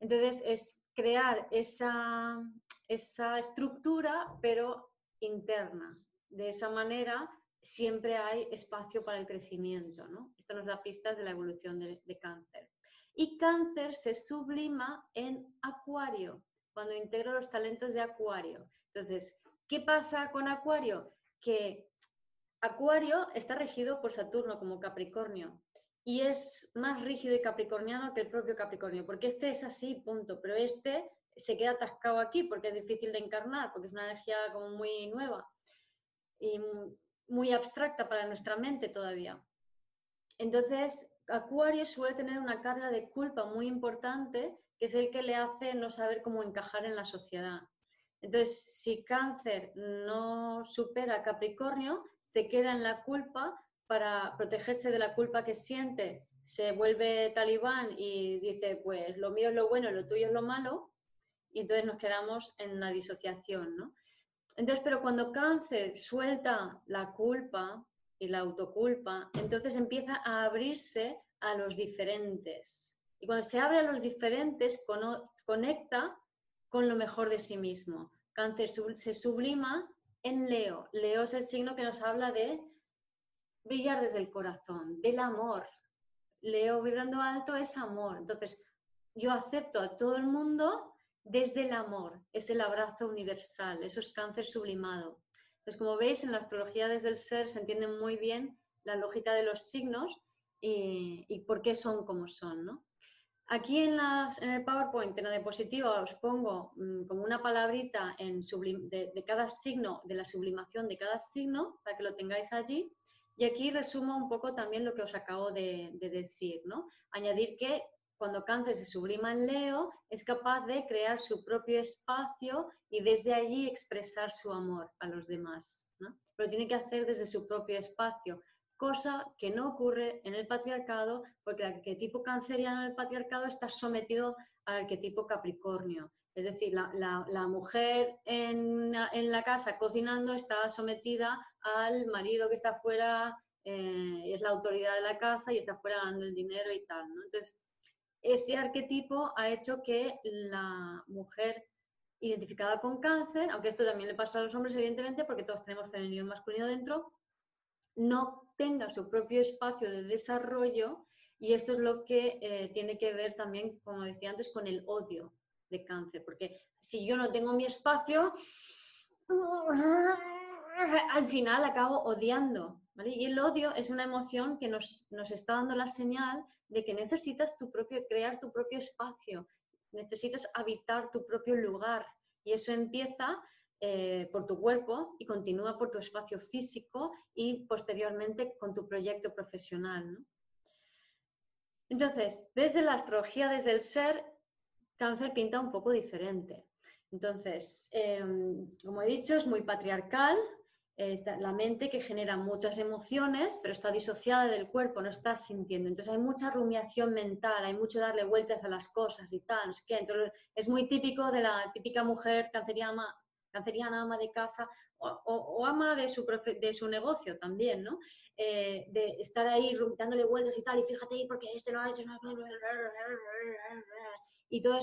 Entonces es crear esa, esa estructura, pero interna. De esa manera siempre hay espacio para el crecimiento, ¿no? Esto nos da pistas de la evolución de cáncer. Y cáncer se sublima en acuario, cuando integro los talentos de acuario. Entonces, ¿qué pasa con acuario? Que acuario está regido por Saturno como Capricornio y es más rígido y capricorniano que el propio Capricornio, porque este es así, punto, pero este se queda atascado aquí porque es difícil de encarnar, porque es una energía como muy nueva y muy abstracta para nuestra mente todavía. Entonces, Acuario suele tener una carga de culpa muy importante, que es el que le hace no saber cómo encajar en la sociedad. Entonces, si Cáncer no supera a Capricornio, se queda en la culpa para protegerse de la culpa que siente, se vuelve talibán y dice, pues lo mío es lo bueno, lo tuyo es lo malo, y entonces nos quedamos en una disociación, ¿no? Entonces, pero cuando cáncer suelta la culpa, y la autoculpa, entonces empieza a abrirse a los diferentes. Y cuando se abre a los diferentes, conecta con lo mejor de sí mismo. Cáncer se sublima en Leo. Leo es el signo que nos habla de brillar desde el corazón, del amor. Leo vibrando alto es amor. Entonces, yo acepto a todo el mundo desde el amor. Es el abrazo universal. Eso es cáncer sublimado. Entonces, como veis, en la astrología desde el ser se entiende muy bien la lógica de los signos y, por qué son como son. ¿no? Aquí en, el PowerPoint, en la diapositiva, os pongo mm, como una palabrita de, cada signo, de la sublimación de cada signo, para que lo tengáis allí. Y aquí resumo un poco también lo que os acabo de, de decir, ¿no? Añadir que cuando cáncer se sublima en Leo, es capaz de crear su propio espacio y desde allí expresar su amor a los demás. ¿no? Pero tiene que hacer desde su propio espacio, cosa que no ocurre en el patriarcado, porque el arquetipo canceriano del patriarcado está sometido al arquetipo capricornio. Es decir, la, mujer en, la casa cocinando está sometida al marido que está fuera, eh, es la autoridad de la casa y está fuera dando el dinero y tal. ¿no? Entonces, ese arquetipo ha hecho que la mujer identificada con cáncer, aunque esto también le pasa a los hombres, evidentemente, porque todos tenemos femenino y masculino dentro, no tenga su propio espacio de desarrollo y esto es lo que eh, tiene que ver también, como decía antes, con el odio de cáncer, porque si yo no tengo mi espacio, al final acabo odiando. Y el odio es una emoción que nos, está dando la señal de que necesitas tu propio, crear tu propio espacio, necesitas habitar tu propio lugar. Y eso empieza eh, por tu cuerpo y continúa por tu espacio físico y posteriormente con tu proyecto profesional. Entonces, desde la astrología, desde el ser, cáncer pinta un poco diferente. Entonces, em, como he dicho, es muy patriarcal, la mente que genera muchas emociones, pero está disociada del cuerpo, no está sintiendo. Entonces hay mucha rumiación mental, hay mucho darle vueltas a las cosas y tal, es muy típico de la típica mujer canceriana, canceriana ama de casa o, ama de su, de su negocio también, ¿no? Eh, de estar ahí dándole vueltas y tal, y fíjate ahí porque este no ha hecho. Y, todo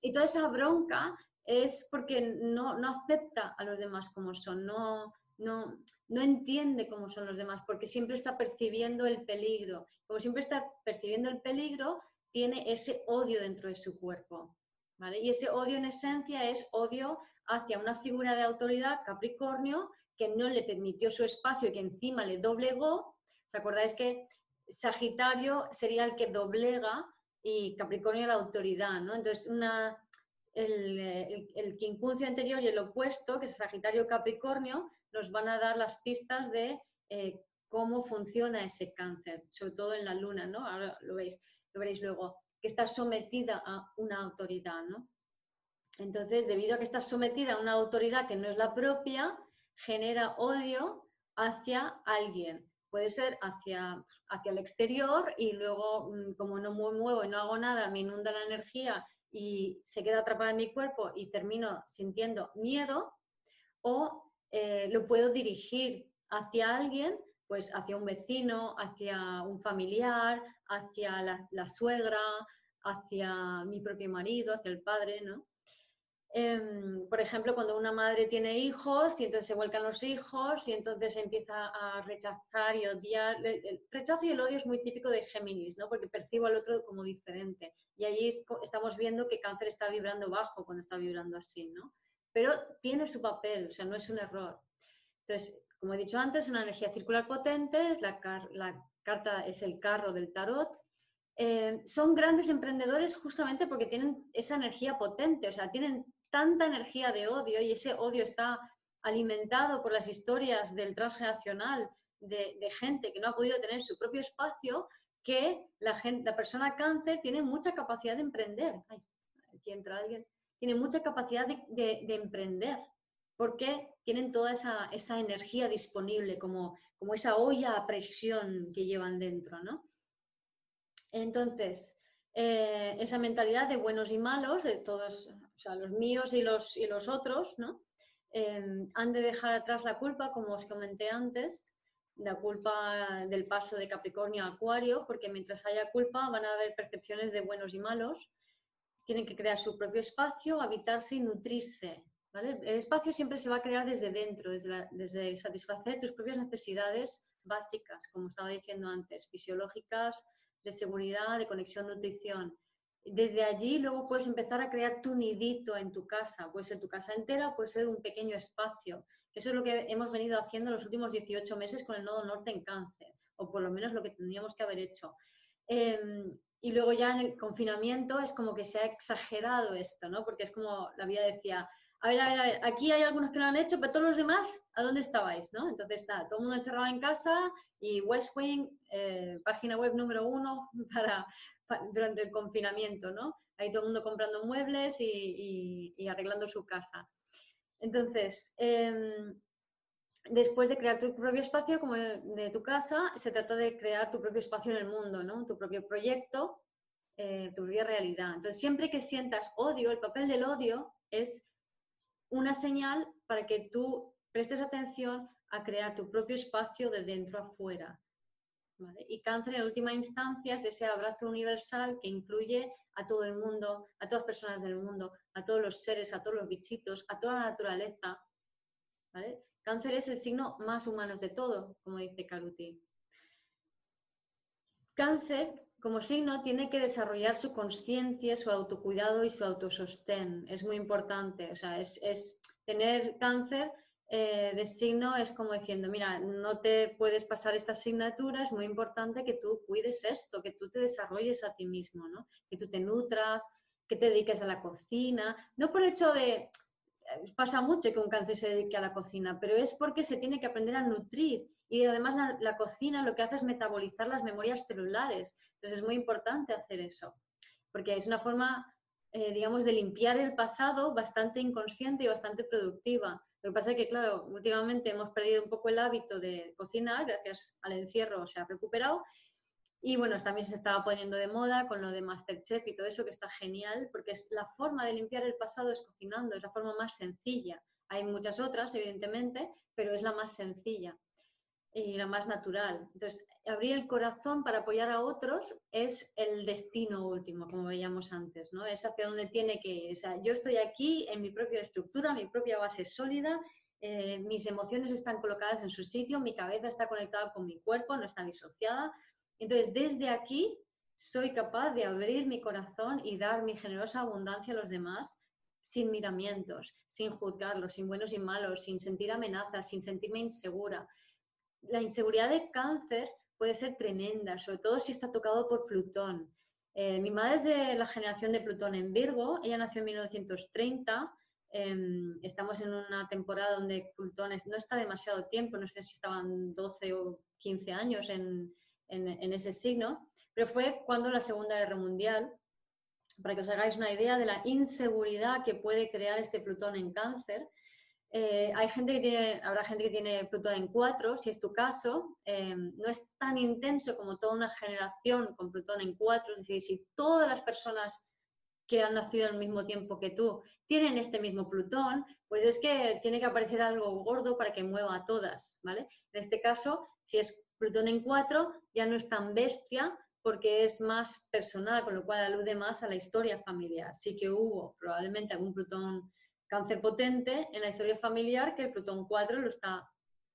y toda esa bronca es porque no, no acepta a los demás como son, no no, no entiende cómo son los demás, porque siempre está percibiendo el peligro. Como siempre está percibiendo el peligro, tiene ese odio dentro de su cuerpo. ¿vale? Y ese odio en esencia es odio hacia una figura de autoridad, Capricornio, que no le permitió su espacio y que encima le doblegó. ¿Os acordáis que Sagitario sería el que doblega y Capricornio la autoridad? ¿no? Entonces, una, el, el, el anterior y el opuesto, que es Sagitario Capricornio, nos van a dar las pistas de eh, cómo funciona ese cáncer, sobre todo en la luna, ¿no? Ahora lo veis, lo veréis luego, que está sometida a una autoridad, ¿no? Entonces, debido a que está sometida a una autoridad que no es la propia, genera odio hacia alguien. Puede ser hacia, hacia el exterior y luego, mm, como no me muevo y no hago nada, me inunda la energía y se queda atrapada en mi cuerpo y termino sintiendo miedo, o eh, lo puedo dirigir hacia alguien, pues hacia un vecino, hacia un familiar, hacia la, suegra, hacia mi propio marido, hacia el padre, ¿no? Em, por ejemplo, cuando una madre tiene hijos y entonces se vuelcan los hijos y entonces empieza a rechazar y odiar. El rechazo y el odio es muy típico de Géminis, ¿no? Porque percibo al otro como diferente. Y allí estamos viendo que cáncer está vibrando bajo cuando está vibrando así, ¿no? Pero tiene su papel, o sea, no es un error. Entonces, como he dicho antes, una energía circular potente, la, carta es el carro del tarot. Eh, son grandes emprendedores justamente porque tienen esa energía potente, o sea, tienen tanta energía de odio y ese odio está alimentado por las historias del transgeneracional de, gente que no ha podido tener su propio espacio, que la, gente, la persona cáncer tiene mucha capacidad de emprender. Ay, aquí entra alguien tienen mucha capacidad de, emprender, porque tienen toda esa, energía disponible, como, como, esa olla a presión que llevan dentro, ¿no? Entonces, eh, esa mentalidad de buenos y malos, de todos, o sea, los míos y los, y los otros, ¿no? Em, han de dejar atrás la culpa, como os comenté antes, la culpa del paso de Capricornio a Acuario, porque mientras haya culpa van a haber percepciones de buenos y malos, tienen que crear su propio espacio, habitarse y nutrirse. El espacio siempre se va a crear desde dentro, desde, satisfacer tus propias necesidades básicas, como estaba diciendo antes, fisiológicas, de seguridad, de conexión, nutrición. Desde allí luego puedes empezar a crear tu nidito en tu casa. Puede ser tu casa entera, puede ser un pequeño espacio. Eso es lo que hemos venido haciendo los últimos 18 meses con el nodo norte en cáncer, o por lo menos lo que tendríamos que haber hecho. Em, y luego ya en el confinamiento es como que se ha exagerado esto, ¿no? Porque es como la vida decía, a ver, a ver, aquí hay algunos que lo han hecho, pero todos los demás, ¿a dónde estabais? ¿no? Entonces está todo el mundo encerrado en casa y West Wing, eh, página web número uno *laughs* para, durante el confinamiento, ¿no? Ahí todo el mundo comprando muebles y, arreglando su casa. Entonces, em, después de crear tu propio espacio como de, tu casa, se trata de crear tu propio espacio en el mundo, ¿no? Tu propio proyecto, eh, tu propia realidad. Entonces, siempre que sientas odio, el papel del odio es una señal para que tú prestes atención a crear tu propio espacio de dentro a fuera. Y cáncer en última instancia es ese abrazo universal que incluye a todo el mundo, a todas las personas del mundo, a todos los seres, a todos los bichitos, a toda la naturaleza. Cáncer es el signo más humano de todo, como dice Karuti. Cáncer, como signo, tiene que desarrollar su conciencia, su autocuidado y su autosostén. Es muy importante. O sea, es, tener cáncer eh, de signo es como diciendo, mira, no te puedes pasar esta asignatura, es muy importante que tú cuides esto, que tú te desarrolles a ti mismo, ¿no? Que tú te nutras, que te dediques a la cocina, no por el hecho de, pasa mucho que un cáncer se dedique a la cocina, pero es porque se tiene que aprender a nutrir y además la, cocina lo que hace es metabolizar las memorias celulares, entonces es muy importante hacer eso, porque es una forma, eh, digamos, de limpiar el pasado bastante inconsciente y bastante productiva. Lo que pasa es que, claro, últimamente hemos perdido un poco el hábito de cocinar, gracias al encierro se ha recuperado. Y bueno, también se estaba poniendo de moda con lo de Masterchef y todo eso, que está genial, porque es la forma de limpiar el pasado es cocinando, es la forma más sencilla. Hay muchas otras, evidentemente, pero es la más sencilla y la más natural. Entonces, abrir el corazón para apoyar a otros es el destino último, como veíamos antes, ¿no? Es hacia donde tiene que ir. O sea, yo estoy aquí en mi propia estructura, mi propia base sólida, eh, mis emociones están colocadas en su sitio, mi cabeza está conectada con mi cuerpo, no está disociada. Entonces, desde aquí soy capaz de abrir mi corazón y dar mi generosa abundancia a los demás sin miramientos, sin juzgarlos, sin buenos y malos, sin sentir amenazas, sin sentirme insegura la inseguridad de cáncer puede ser tremenda, sobre todo si está tocado por Plutón. Eh, mi madre es de la generación de Plutón en Virgo, ella nació en 1930, em, estamos en una temporada donde Plutón no está demasiado tiempo, no sé si estaban 12 o 15 años en, en ese signo, pero fue cuando la Segunda Guerra Mundial, para que os hagáis una idea de la inseguridad que puede crear este Plutón en cáncer, eh, hay gente que tiene, habrá gente que tiene Plutón en 4, si es tu caso, em, no es tan intenso como toda una generación con Plutón en 4, es decir, si todas las personas que han nacido al mismo tiempo que tú tienen este mismo Plutón, pues es que tiene que aparecer algo gordo para que mueva a todas, ¿vale? En este caso, si es Plutón en 4, ya no es tan bestia porque es más personal, con lo cual alude más a la historia familiar. Sí que hubo probablemente algún Plutón cáncer potente en la historia familiar que el Plutón 4 lo está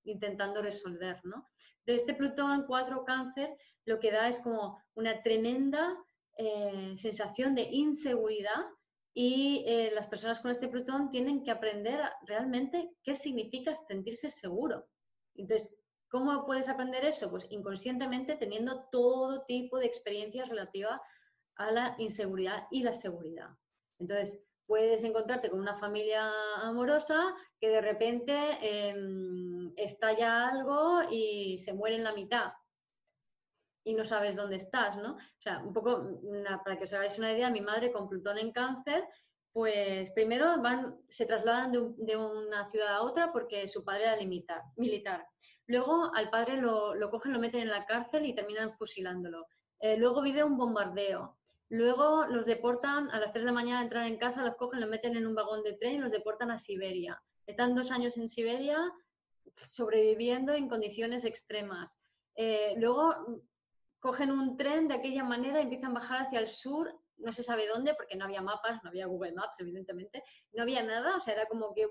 intentando resolver, ¿no? De este Plutón 4 cáncer lo que da es como una tremenda eh, sensación de inseguridad y eh, las personas con este Plutón tienen que aprender realmente qué significa sentirse seguro. Entonces, ¿cómo puedes aprender eso? Pues inconscientemente teniendo todo tipo de experiencias relativas a la inseguridad y la seguridad. Entonces, puedes encontrarte con una familia amorosa que de repente em, estalla algo y se muere en la mitad y no sabes dónde estás, ¿no? O sea, un poco, para que os hagáis una idea, mi madre con Plutón en cáncer, pues primero se trasladan de, una ciudad a otra porque su padre era militar. Luego al padre lo, cogen, lo meten en la cárcel y terminan fusilándolo. Eh, luego vive un bombardeo. Luego los deportan, a las 3 de la mañana entran en casa, los cogen, los meten en un vagón de tren y los deportan a Siberia. Están dos años en Siberia sobreviviendo en condiciones extremas. Eh, luego cogen un tren de aquella manera y empiezan a bajar hacia el sur, no se sabe dónde, porque no había mapas, no había Google Maps, evidentemente, no había nada, o sea, era como que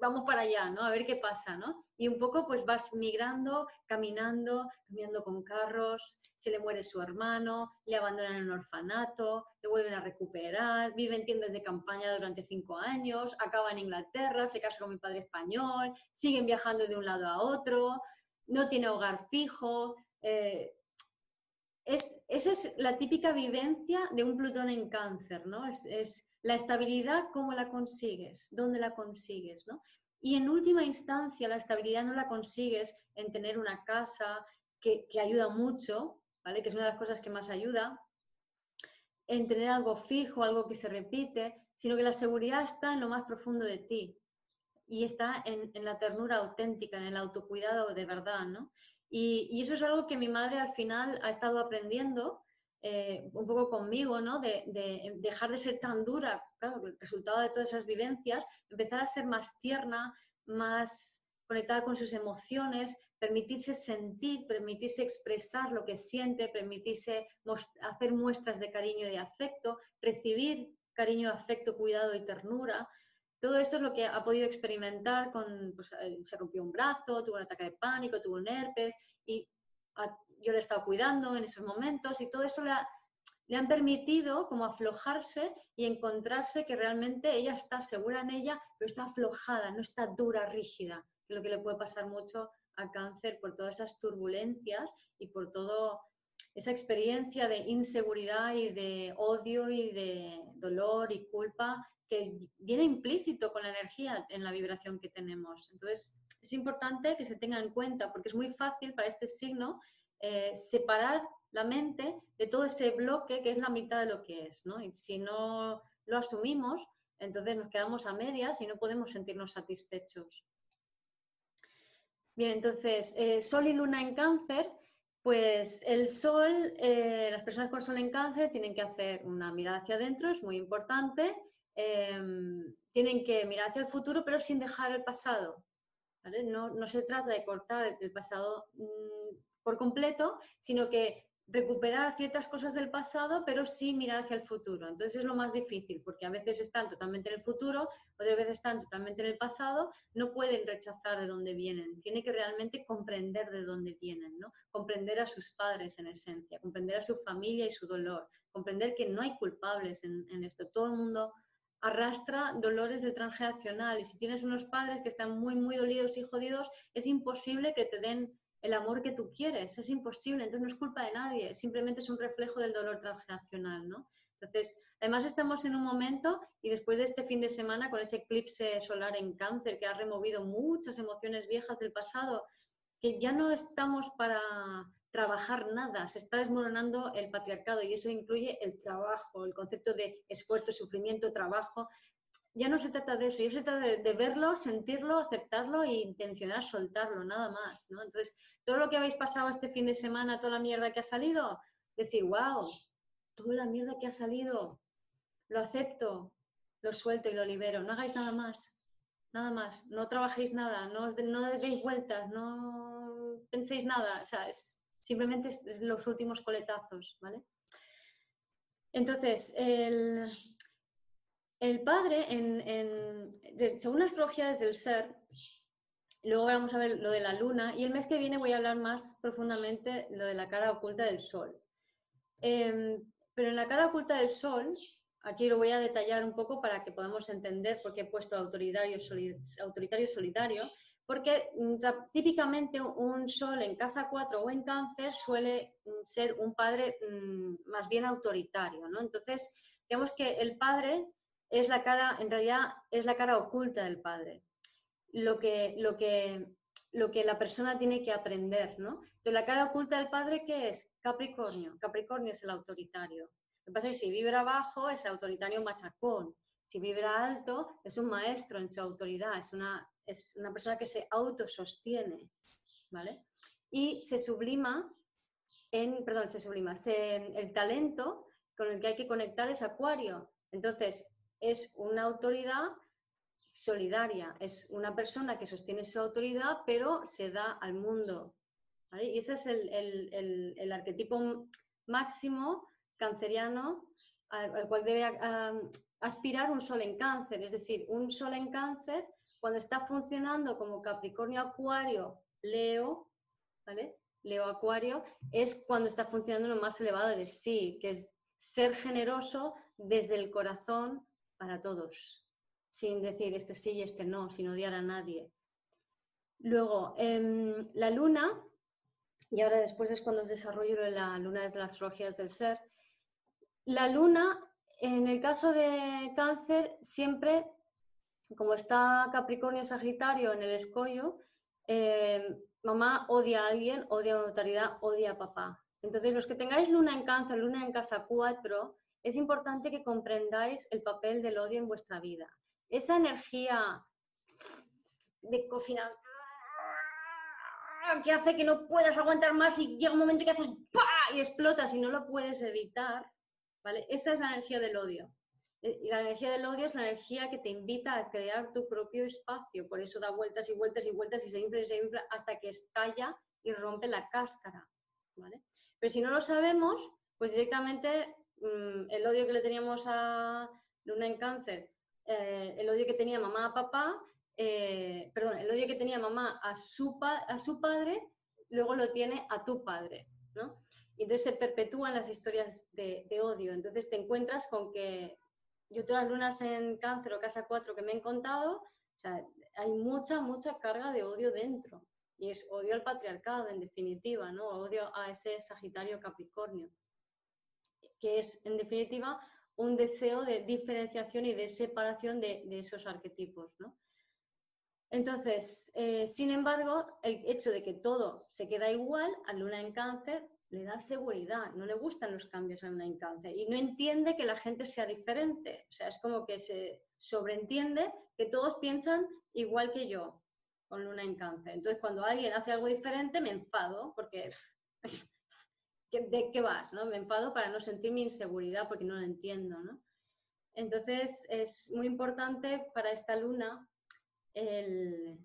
vamos para allá, ¿no? A ver qué pasa, ¿no? Y un poco pues vas migrando, caminando, caminando con carros, se le muere su hermano, le abandonan en un orfanato, le vuelven a recuperar, vive en tiendas de campaña durante cinco años, acaba en Inglaterra, se casa con mi padre español, siguen viajando de un lado a otro, no tiene hogar fijo. Eh, es, esa es la típica vivencia de un Plutón en cáncer, ¿no? Es, es la estabilidad, ¿cómo la consigues? ¿Dónde la consigues? ¿no? Y en última instancia, la estabilidad no la consigues en tener una casa que, que ayuda mucho, ¿vale? que es una de las cosas que más ayuda, en tener algo fijo, algo que se repite, sino que la seguridad está en lo más profundo de ti y está en, la ternura auténtica, en el autocuidado de verdad, ¿no? Y, eso es algo que mi madre al final ha estado aprendiendo eh, un poco conmigo, ¿no? De, de, dejar de ser tan dura, claro, el resultado de todas esas vivencias, empezar a ser más tierna, más conectada con sus emociones, permitirse sentir, permitirse expresar lo que siente, permitirse hacer muestras de cariño y de afecto, recibir cariño, afecto, cuidado y ternura. Todo esto es lo que ha podido experimentar con, pues, eh, se rompió un brazo, tuvo un ataque de pánico, tuvo un herpes y yo le he estado cuidando en esos momentos y todo eso le, le han permitido como aflojarse y encontrarse que realmente ella está segura en ella, pero está aflojada, no está dura, rígida, es lo que le puede pasar mucho a cáncer por todas esas turbulencias y por toda esa experiencia de inseguridad y de odio y de dolor y culpa que viene implícito con la energía en la vibración que tenemos. Entonces, es importante que se tenga en cuenta porque es muy fácil para este signo eh, separar la mente de todo ese bloque que es la mitad de lo que es. ¿no? Si no lo asumimos, entonces nos quedamos a medias y no podemos sentirnos satisfechos. Bien, entonces, eh, Sol y Luna en cáncer, pues el Sol, eh, las personas con Sol en cáncer tienen que hacer una mirada hacia adentro, es muy importante. Em, tienen que mirar hacia el futuro, pero sin dejar el pasado. No, no, se trata de cortar el pasado mm, por completo, sino que recuperar ciertas cosas del pasado, pero sí mirar hacia el futuro. Entonces es lo más difícil, porque a veces están totalmente en el futuro, otras veces están totalmente en el pasado, no pueden rechazar de dónde vienen, tienen que realmente comprender de dónde vienen, ¿no? comprender a sus padres en esencia, comprender a su familia y su dolor, comprender que no hay culpables en, en esto, todo el mundo arrastra dolores de transgeneracional y si tienes unos padres que están muy, muy dolidos y jodidos, es imposible que te den el amor que tú quieres, es imposible, entonces no es culpa de nadie, simplemente es un reflejo del dolor transgeneracional, ¿no? Entonces, además estamos en un momento y después de este fin de semana con ese eclipse solar en cáncer que ha removido muchas emociones viejas del pasado, que ya no estamos para trabajar nada, se está desmoronando el patriarcado y eso incluye el trabajo, el concepto de esfuerzo, sufrimiento, trabajo, ya no se trata de eso, ya se trata de, verlo, sentirlo, aceptarlo e intencionar soltarlo, nada más, ¿no? Entonces, todo lo que habéis pasado este fin de semana, toda la mierda que ha salido, decir, wow, toda la mierda que ha salido, lo acepto, lo suelto y lo libero, no hagáis nada más, nada más, no trabajéis nada, no, no deis vueltas, no penséis nada, o sea, es, simplemente los últimos coletazos, ¿vale? Entonces, el, el padre, en, según la astrología desde el ser, luego vamos a ver lo de la luna y el mes que viene voy a hablar más profundamente lo de la cara oculta del sol. Em, pero en la cara oculta del sol, aquí lo voy a detallar un poco para que podamos entender por qué he puesto autoritario, autoritario solitario, porque mm, típicamente un sol en casa 4 o en cáncer suele mm, ser un padre mm, más bien autoritario, ¿no? Entonces, digamos que el padre es la cara, en realidad es la cara oculta del padre. Lo que, lo que, lo que la persona tiene que aprender, ¿no? Entonces, la cara oculta del padre, ¿qué es? Capricornio. Capricornio es el autoritario. Lo que pasa es que si vibra bajo es autoritario machacón. Si vibra alto es un maestro en su autoridad, es una, es una persona que se autosostiene, ¿vale? Y se sublima en, perdón, se sublima, el talento con el que hay que conectar es acuario. Entonces, es una autoridad solidaria, es una persona que sostiene su autoridad, pero se da al mundo. Y ese es el, arquetipo máximo canceriano al, cual debe aspirar un sol en cáncer. Es decir, un sol en cáncer, cuando está funcionando como Capricornio Acuario, Leo, ¿vale? Leo Acuario, es cuando está funcionando lo más elevado de sí, que es ser generoso desde el corazón para todos, sin decir este sí y este no, sin odiar a nadie. Luego, em, la luna, y ahora después es cuando os desarrollo la luna desde las astrologías del ser, la luna En el caso de cáncer, siempre, como está Capricornio Sagitario en el escollo, eh, mamá odia a alguien, odia a una autoridad, odia a papá. Entonces, los que tengáis luna en cáncer, luna en casa 4, es importante que comprendáis el papel del odio en vuestra vida. Esa energía de cocinar que hace que no puedas aguantar más y llega un momento que haces ¡pah! y explotas y no lo puedes evitar, ¿vale? Esa es la energía del odio. Eh, y la energía del odio es la energía que te invita a crear tu propio espacio, por eso da vueltas y vueltas y vueltas y se infla y se infla hasta que estalla y rompe la cáscara, ¿vale? Pero si no lo sabemos, pues directamente mm, el odio que le teníamos a Luna en cáncer, eh, el odio que tenía mamá a papá, eh, perdón, el odio que tenía mamá a su, a su padre, luego lo tiene a tu padre, ¿no? Y entonces se perpetúan las historias de, odio. Entonces te encuentras con que yo todas las lunas en cáncer o casa 4 que me han contado, hay mucha, mucha carga de odio dentro. Y es odio al patriarcado, en definitiva, ¿no? Odio a ese Sagitario Capricornio, que es, en definitiva, un deseo de diferenciación y de separación de, esos arquetipos, ¿no? Entonces, eh, sin embargo, el hecho de que todo se queda igual a Luna en cáncer le da seguridad, no le gustan los cambios a Luna en cáncer y no entiende que la gente sea diferente. O sea, es como que se sobreentiende que todos piensan igual que yo con Luna en cáncer. Entonces, cuando alguien hace algo diferente, me enfado porque... ¿De qué vas? ¿no? Me enfado para no sentir mi inseguridad porque no lo entiendo. ¿no? Entonces, es muy importante para esta luna el,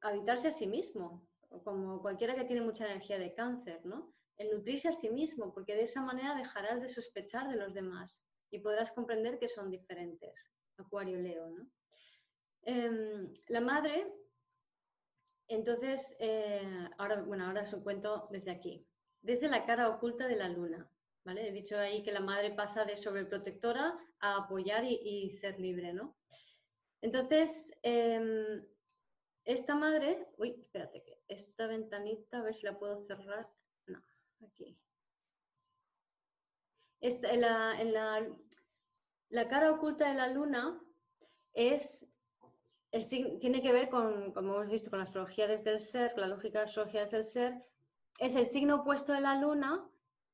habitarse a sí mismo, como cualquiera que tiene mucha energía de cáncer, ¿no? El nutrirse a sí mismo, porque de esa manera dejarás de sospechar de los demás y podrás comprender que son diferentes. Acuario Leo, ¿no? Em, la madre, entonces, eh, ahora, bueno, ahora os cuento desde aquí, desde la cara oculta de la luna, ¿vale? He dicho ahí que la madre pasa de sobreprotectora a apoyar y, ser libre, ¿no? Entonces, em, esta madre, uy, espérate, que esta ventanita, a ver si la puedo cerrar. No, aquí. en, la, cara oculta de la luna es, tiene que ver con, como hemos visto, con la astrología desde el ser, la lógica de la astrología desde el ser, es el signo opuesto de la luna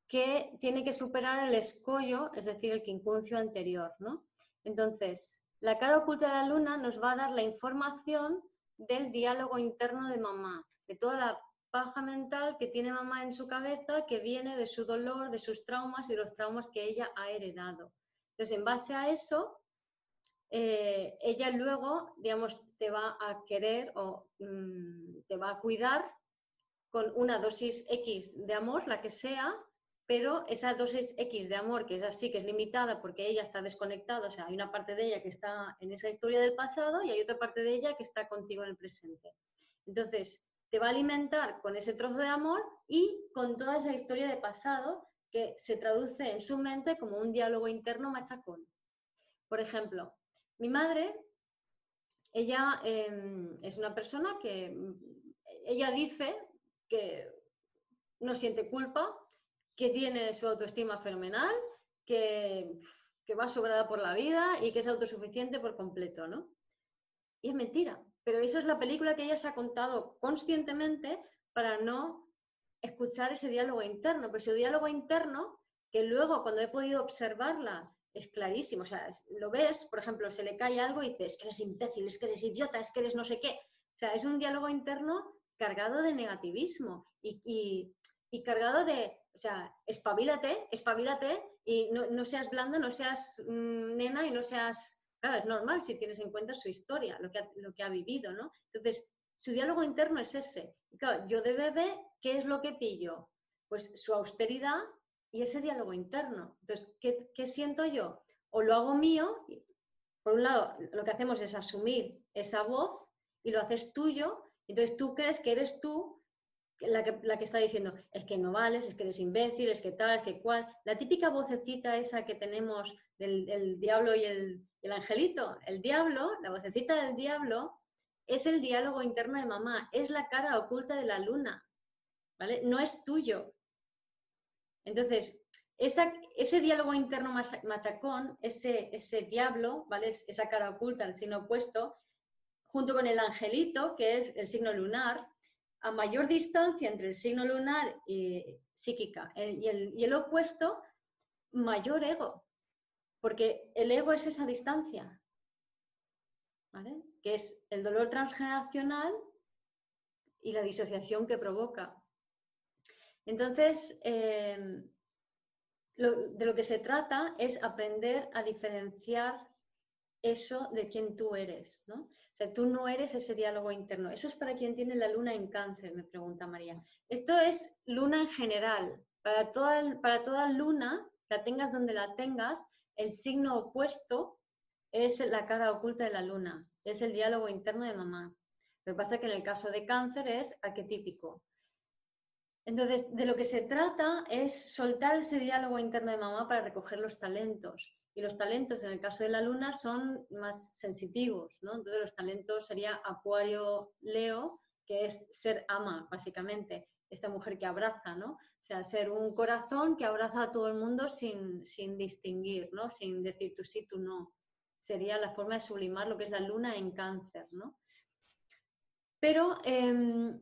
que tiene que superar el escollo, es decir, el quincuncio anterior, ¿no? Entonces, la cara oculta de la luna nos va a dar la información del diálogo interno de mamá, de toda la paja mental que tiene mamá en su cabeza, que viene de su dolor, de sus traumas y los traumas que ella ha heredado. Entonces, en base a eso, eh, ella luego, digamos, te va a querer o mm, te va a cuidar con una dosis X de amor, la que sea, pero esa dosis X de amor, que es así, que es limitada porque ella está desconectada, o sea, hay una parte de ella que está en esa historia del pasado y hay otra parte de ella que está contigo en el presente. Entonces, te va a alimentar con ese trozo de amor y con toda esa historia de pasado que se traduce en su mente como un diálogo interno machacón. Por ejemplo, mi madre, ella em, es una persona que ella dice que no siente culpa que tiene su autoestima fenomenal, que, va sobrada por la vida y que es autosuficiente por completo, ¿no? Y es mentira, pero eso es la película que ella se ha contado conscientemente para no escuchar ese diálogo interno, pero ese diálogo interno que luego cuando he podido observarla es clarísimo, o sea, lo ves, por ejemplo, se le cae algo y dices, es que eres imbécil, es que eres idiota, es que eres no sé qué. O sea, es un diálogo interno cargado de negativismo y, y cargado de, o sea, espabilate, espabilate y no, seas blando, no seas mm, nena y no seas, claro, es normal si tienes en cuenta su historia, lo que ha, lo que ha vivido, ¿no? Entonces, su diálogo interno es ese. Y claro, yo de bebé, ¿qué es lo que pillo? Pues su austeridad y ese diálogo interno. Entonces, ¿qué, qué siento yo? O lo hago mío, por un lado, lo que hacemos es asumir esa voz y lo haces tuyo, entonces tú crees que eres tú la que, está diciendo, es que no vales, es que eres imbécil, es que tal, es que cual. La típica vocecita esa que tenemos del, diablo y el, el, angelito. El diablo, la vocecita del diablo, es el diálogo interno de mamá, es la cara oculta de la luna, ¿vale? No es tuyo. Entonces, ese diálogo interno machacón, ese, ese diablo, ¿vale? esa cara oculta, el signo opuesto, junto con el angelito, que es el signo lunar, a mayor distancia entre el signo lunar y psíquica y el, opuesto, mayor ego, porque el ego es esa distancia, que es el dolor transgeneracional y la disociación que provoca. Entonces, eh, de lo que se trata es aprender a diferenciar eso de quién tú eres, ¿no? Sea, tú no eres ese diálogo interno. Eso es para quien tiene la luna en cáncer, me pregunta María. Esto es luna en general. Para toda, para toda luna, la tengas donde la tengas, el signo opuesto es la cara oculta de la luna, es el diálogo interno de mamá. Lo que pasa es que en el caso de cáncer es arquetípico. Entonces, de lo que se trata es soltar ese diálogo interno de mamá para recoger los talentos. Y los talentos, en el caso de la luna, son más sensitivos, ¿no? Entonces, los talentos sería Acuario Leo, que es ser ama, básicamente, esta mujer que abraza, ¿no? O sea, ser un corazón que abraza a todo el mundo sin, sin distinguir, ¿no? Sin decir tú sí, tú no. Sería la forma de sublimar lo que es la luna en cáncer, ¿no? Pero em,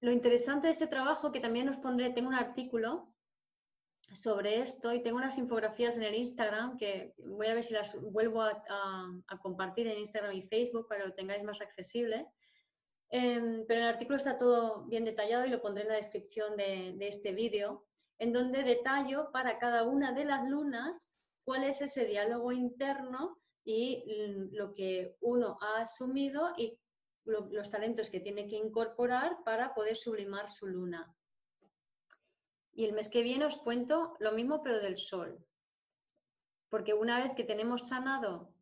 lo interesante de este trabajo, que también os pondré, tengo un artículo sobre esto y tengo unas infografías en el Instagram que voy a ver si las vuelvo a, compartir en Instagram y Facebook para que lo tengáis más accesible. Em, pero el artículo está todo bien detallado y lo pondré en la descripción de, este vídeo, en donde detallo para cada una de las lunas cuál es ese diálogo interno y lo que uno ha asumido y los talentos que tiene que incorporar para poder sublimar su luna. Y el mes que viene os cuento lo mismo, pero del sol. Porque una vez que tenemos sanado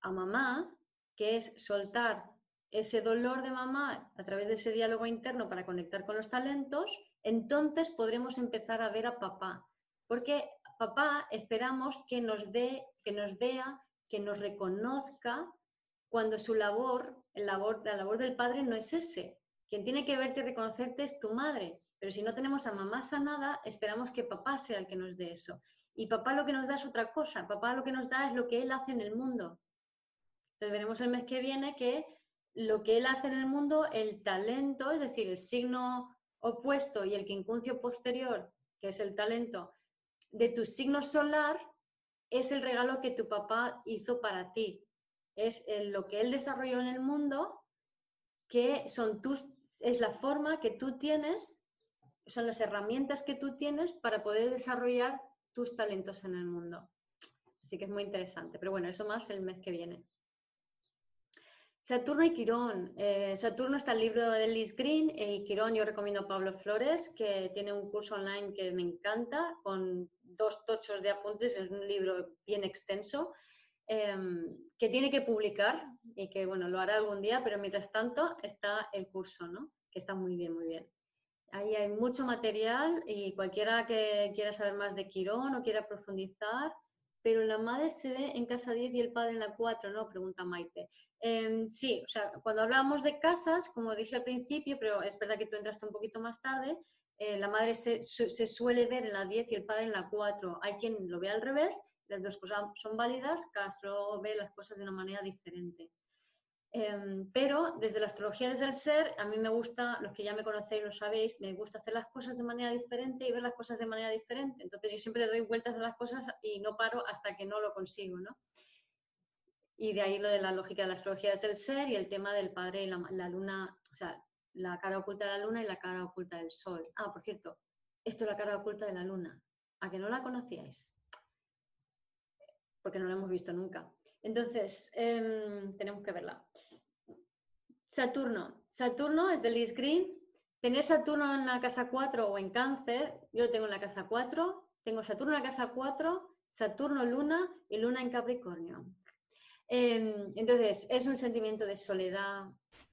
a mamá, que es soltar ese dolor de mamá a través de ese diálogo interno para conectar con los talentos, entonces podremos empezar a ver a papá. Porque papá esperamos que nos dé, que nos vea, que nos reconozca cuando su labor, labor, la labor del padre no es ese. Quien tiene que verte y reconocerte es tu madre. Pero si no tenemos a mamá sanada, esperamos que papá sea el que nos dé eso. Y papá lo que nos da es otra cosa. Papá lo que nos da es lo que él hace en el mundo. Entonces veremos el mes que viene que lo que él hace en el mundo, el talento, es decir, el signo opuesto y el quincuncio posterior, que es el talento de tu signo solar, es el regalo que tu papá hizo para ti es lo que él desarrolló en el mundo, que son tus, es la forma que tú tienes, son las herramientas que tú tienes para poder desarrollar tus talentos en el mundo. Así que es muy interesante, pero bueno, eso más el mes que viene. Saturno y Quirón. Eh, Saturno está el libro de Liz Green y Quirón yo recomiendo a Pablo Flores, que tiene un curso online que me encanta, con dos tochos de apuntes, es un libro bien extenso Em, que tiene que publicar y que, bueno, lo hará algún día, pero mientras tanto está el curso, ¿no? Que está muy bien, muy bien. Ahí hay mucho material y cualquiera que quiera saber más de Quirón o quiera profundizar, pero la madre se ve en casa 10 y el padre en la 4, ¿no? Pregunta Maite. Em, sí, o sea, cuando hablábamos de casas, como dije al principio, pero es verdad que tú entraste un poquito más tarde, eh, la madre se, se, suele ver en la 10 y el padre en la 4. Hay quien lo ve al revés las dos cosas son válidas, Castro ve las cosas de una manera diferente. Em, pero desde la astrología, desde el ser, a mí me gusta, los que ya me conocéis lo sabéis, me gusta hacer las cosas de manera diferente y ver las cosas de manera diferente. Entonces yo siempre doy vueltas a las cosas y no paro hasta que no lo consigo, ¿no? Y de ahí lo de la lógica de la astrología desde el ser y el tema del padre y la, la luna, o sea, la cara oculta de la luna y la cara oculta del sol. Ah, por cierto, esto es la cara oculta de la luna. ¿A que no la conocíais? Porque no la hemos visto nunca. Entonces, em, tenemos que verla. Saturno. Saturno es de Liz Green. Tener Saturno en la casa 4 o en cáncer, yo lo tengo en la casa 4, tengo Saturno en la casa 4, Saturno Luna y Luna en Capricornio. Em, entonces, es un sentimiento de soledad,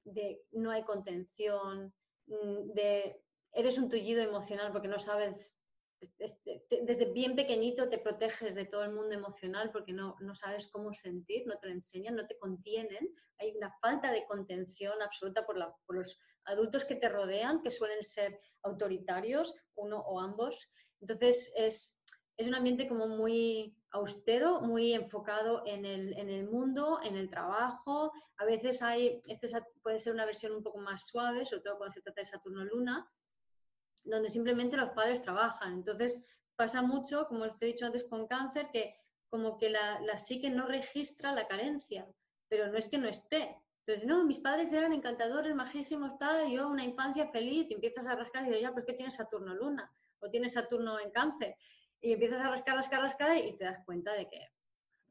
de no hay contención, mm, de eres un tullido emocional porque no sabes desde bien pequeñito te proteges de todo el mundo emocional porque no, no, sabes cómo sentir, no te lo enseñan, no te contienen. Hay una falta de contención absoluta por, por los adultos que te rodean, que suelen ser autoritarios, uno o ambos. Entonces es, es un ambiente como muy austero, muy enfocado en el, en el mundo, en el trabajo. A veces hay, este puede ser una versión un poco más suave, sobre todo cuando se trata de Saturno-Luna, donde simplemente los padres trabajan. Entonces pasa mucho, como os he dicho antes con cáncer, que como que la, la psique no registra la carencia, pero no es que no esté. Entonces, no, mis padres eran encantadores, majísimos, tal, yo una infancia feliz, y empiezas a rascar y dices, ya, ¿por qué tienes Saturno-Luna? O tienes Saturno en cáncer. Y empiezas a rascar, rascar, rascar y te das cuenta de que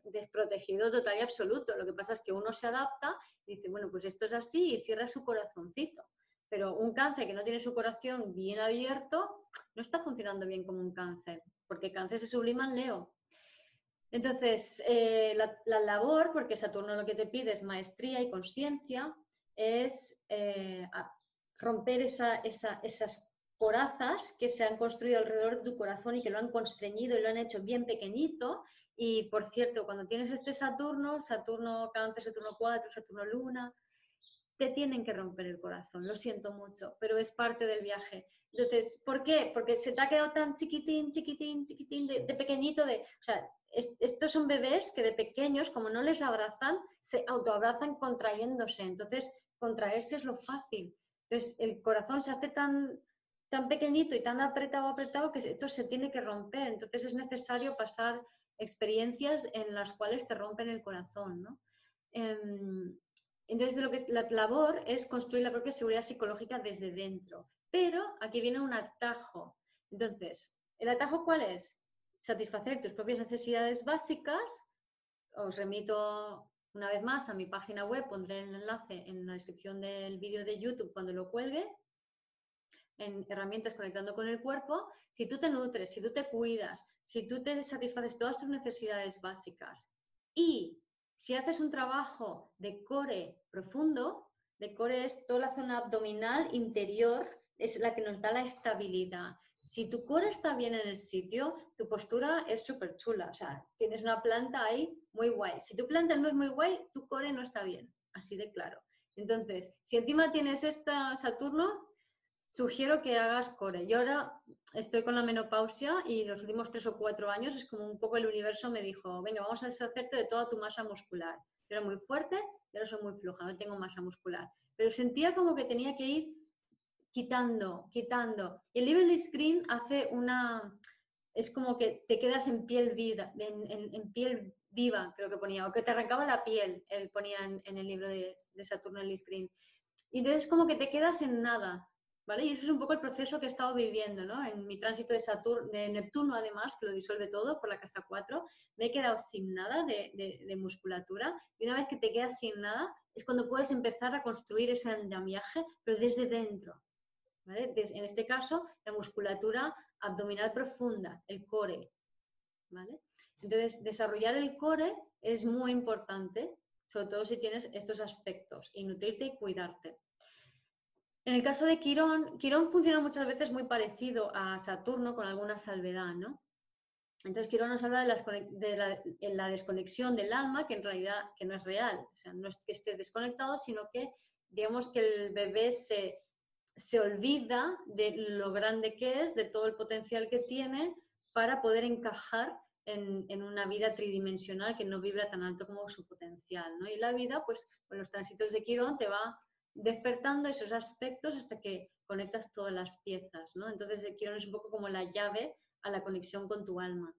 desprotegido total y absoluto. Lo que pasa es que uno se adapta y dice, bueno, pues esto es así y cierra su corazoncito. Pero un cáncer que no tiene su corazón bien abierto no está funcionando bien como un cáncer, porque cáncer se sublima en Leo. Entonces, eh, la, labor, porque Saturno lo que te pide es maestría y conciencia, es eh, romper esas corazas que se han construido alrededor de tu corazón y que lo han constreñido y lo han hecho bien pequeñito. Y por cierto, cuando tienes este Saturno, Saturno Cáncer, Saturno 4, Saturno Luna, te tienen que romper el corazón, lo siento mucho, pero es parte del viaje. Entonces, ¿por qué? Porque se te ha quedado tan chiquitín, chiquitín, chiquitín, de, pequeñito, de, o sea, estos son bebés que de pequeños, como no les abrazan, se autoabrazan contrayéndose. Entonces, contraerse es lo fácil. Entonces, el corazón se hace tan, tan pequeñito y tan apretado, apretado, que esto se tiene que romper. Entonces es necesario pasar experiencias en las cuales te rompen el corazón. ¿no? Em, entonces, de lo que la labor es construir la propia seguridad psicológica desde dentro. Pero aquí viene un atajo. Entonces, ¿el atajo cuál es? Satisfacer tus propias necesidades básicas. Os remito una vez más a mi página web, pondré el enlace en la descripción del vídeo de YouTube cuando lo cuelgue en herramientas conectando con el cuerpo, si tú te nutres, si tú te cuidas, si tú te satisfaces todas tus necesidades básicas y si haces un trabajo de core profundo, de core es toda la zona abdominal interior, es la que nos da la estabilidad. Si tu core está bien en el sitio, tu postura es súper chula. O sea, tienes una planta ahí muy guay. Si tu planta no es muy guay, tu core no está bien. Así de claro. Entonces, si encima tienes esta Saturno, sugiero que hagas core. Yo ahora estoy con la menopausia y los últimos tres o cuatro años es como un poco el universo me dijo, venga, vamos a deshacerte de toda tu masa muscular. Yo era muy fuerte y ahora soy muy floja, no tengo masa muscular. Pero sentía como que tenía que ir quitando, quitando. El Libre Screen hace una... Es como que te quedas en piel, vida, en, piel viva, creo que ponía, o que te arrancaba la piel, él ponía en, el libro de, de Saturno el Screen. Y entonces como que te quedas en nada, Y ese es un poco el proceso que he estado viviendo. En mi tránsito de, Saturno, de Neptuno, además, que lo disuelve todo por la casa 4, me he quedado sin nada de, musculatura y una vez que te quedas sin nada es cuando puedes empezar a construir ese andamiaje, pero desde dentro, en este caso, la musculatura abdominal profunda, el core. Entonces, desarrollar el core es muy importante, sobre todo si tienes estos aspectos, y nutrirte y cuidarte. En el caso de Quirón, Quirón funciona muchas veces muy parecido a Saturno con alguna salvedad, ¿no? Entonces Quirón nos habla de, la, desconexión del alma, que en realidad que no es real, o sea, no es que estés desconectado, sino que digamos que el bebé se, olvida de lo grande que es, de todo el potencial que tiene para poder encajar en, en, una vida tridimensional que no vibra tan alto como su potencial, ¿no? Y la vida, pues con los tránsitos de Quirón te va despertando esos aspectos hasta que conectas todas las piezas, ¿no? Entonces el Quirón es un poco como la llave a la conexión con tu alma.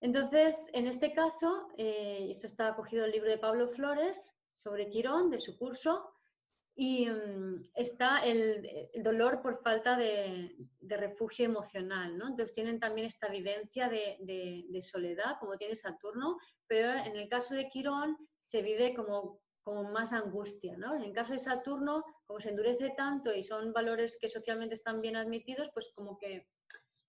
Entonces, en este caso, eh, esto está cogido el libro de Pablo Flores sobre Quirón, de su curso, y mm, está el, dolor por falta de, refugio emocional, ¿no? Entonces tienen también esta vivencia de, de, soledad, como tiene Saturno, pero en el caso de Quirón se vive como como más angustia, ¿no? En caso de Saturno, como se endurece tanto y son valores que socialmente están bien admitidos, pues como que,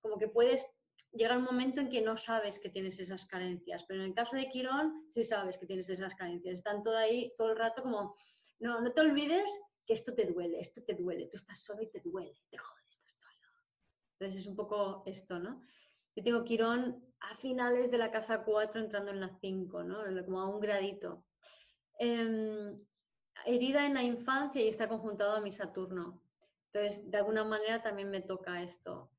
como que puedes llegar un momento en que no sabes que tienes esas carencias, pero en el caso de Quirón sí sabes que tienes esas carencias, están todo ahí todo el rato como, no, no te olvides que esto te duele, esto te duele, tú estás solo y te duele, te jodes, estás solo. Entonces es un poco esto, ¿no? Yo tengo Quirón a finales de la casa 4 entrando en la 5, ¿no? Como a un gradito. Em, herida en la infancia y está conjuntado a mi Saturno. Entonces, de alguna manera también me toca esto.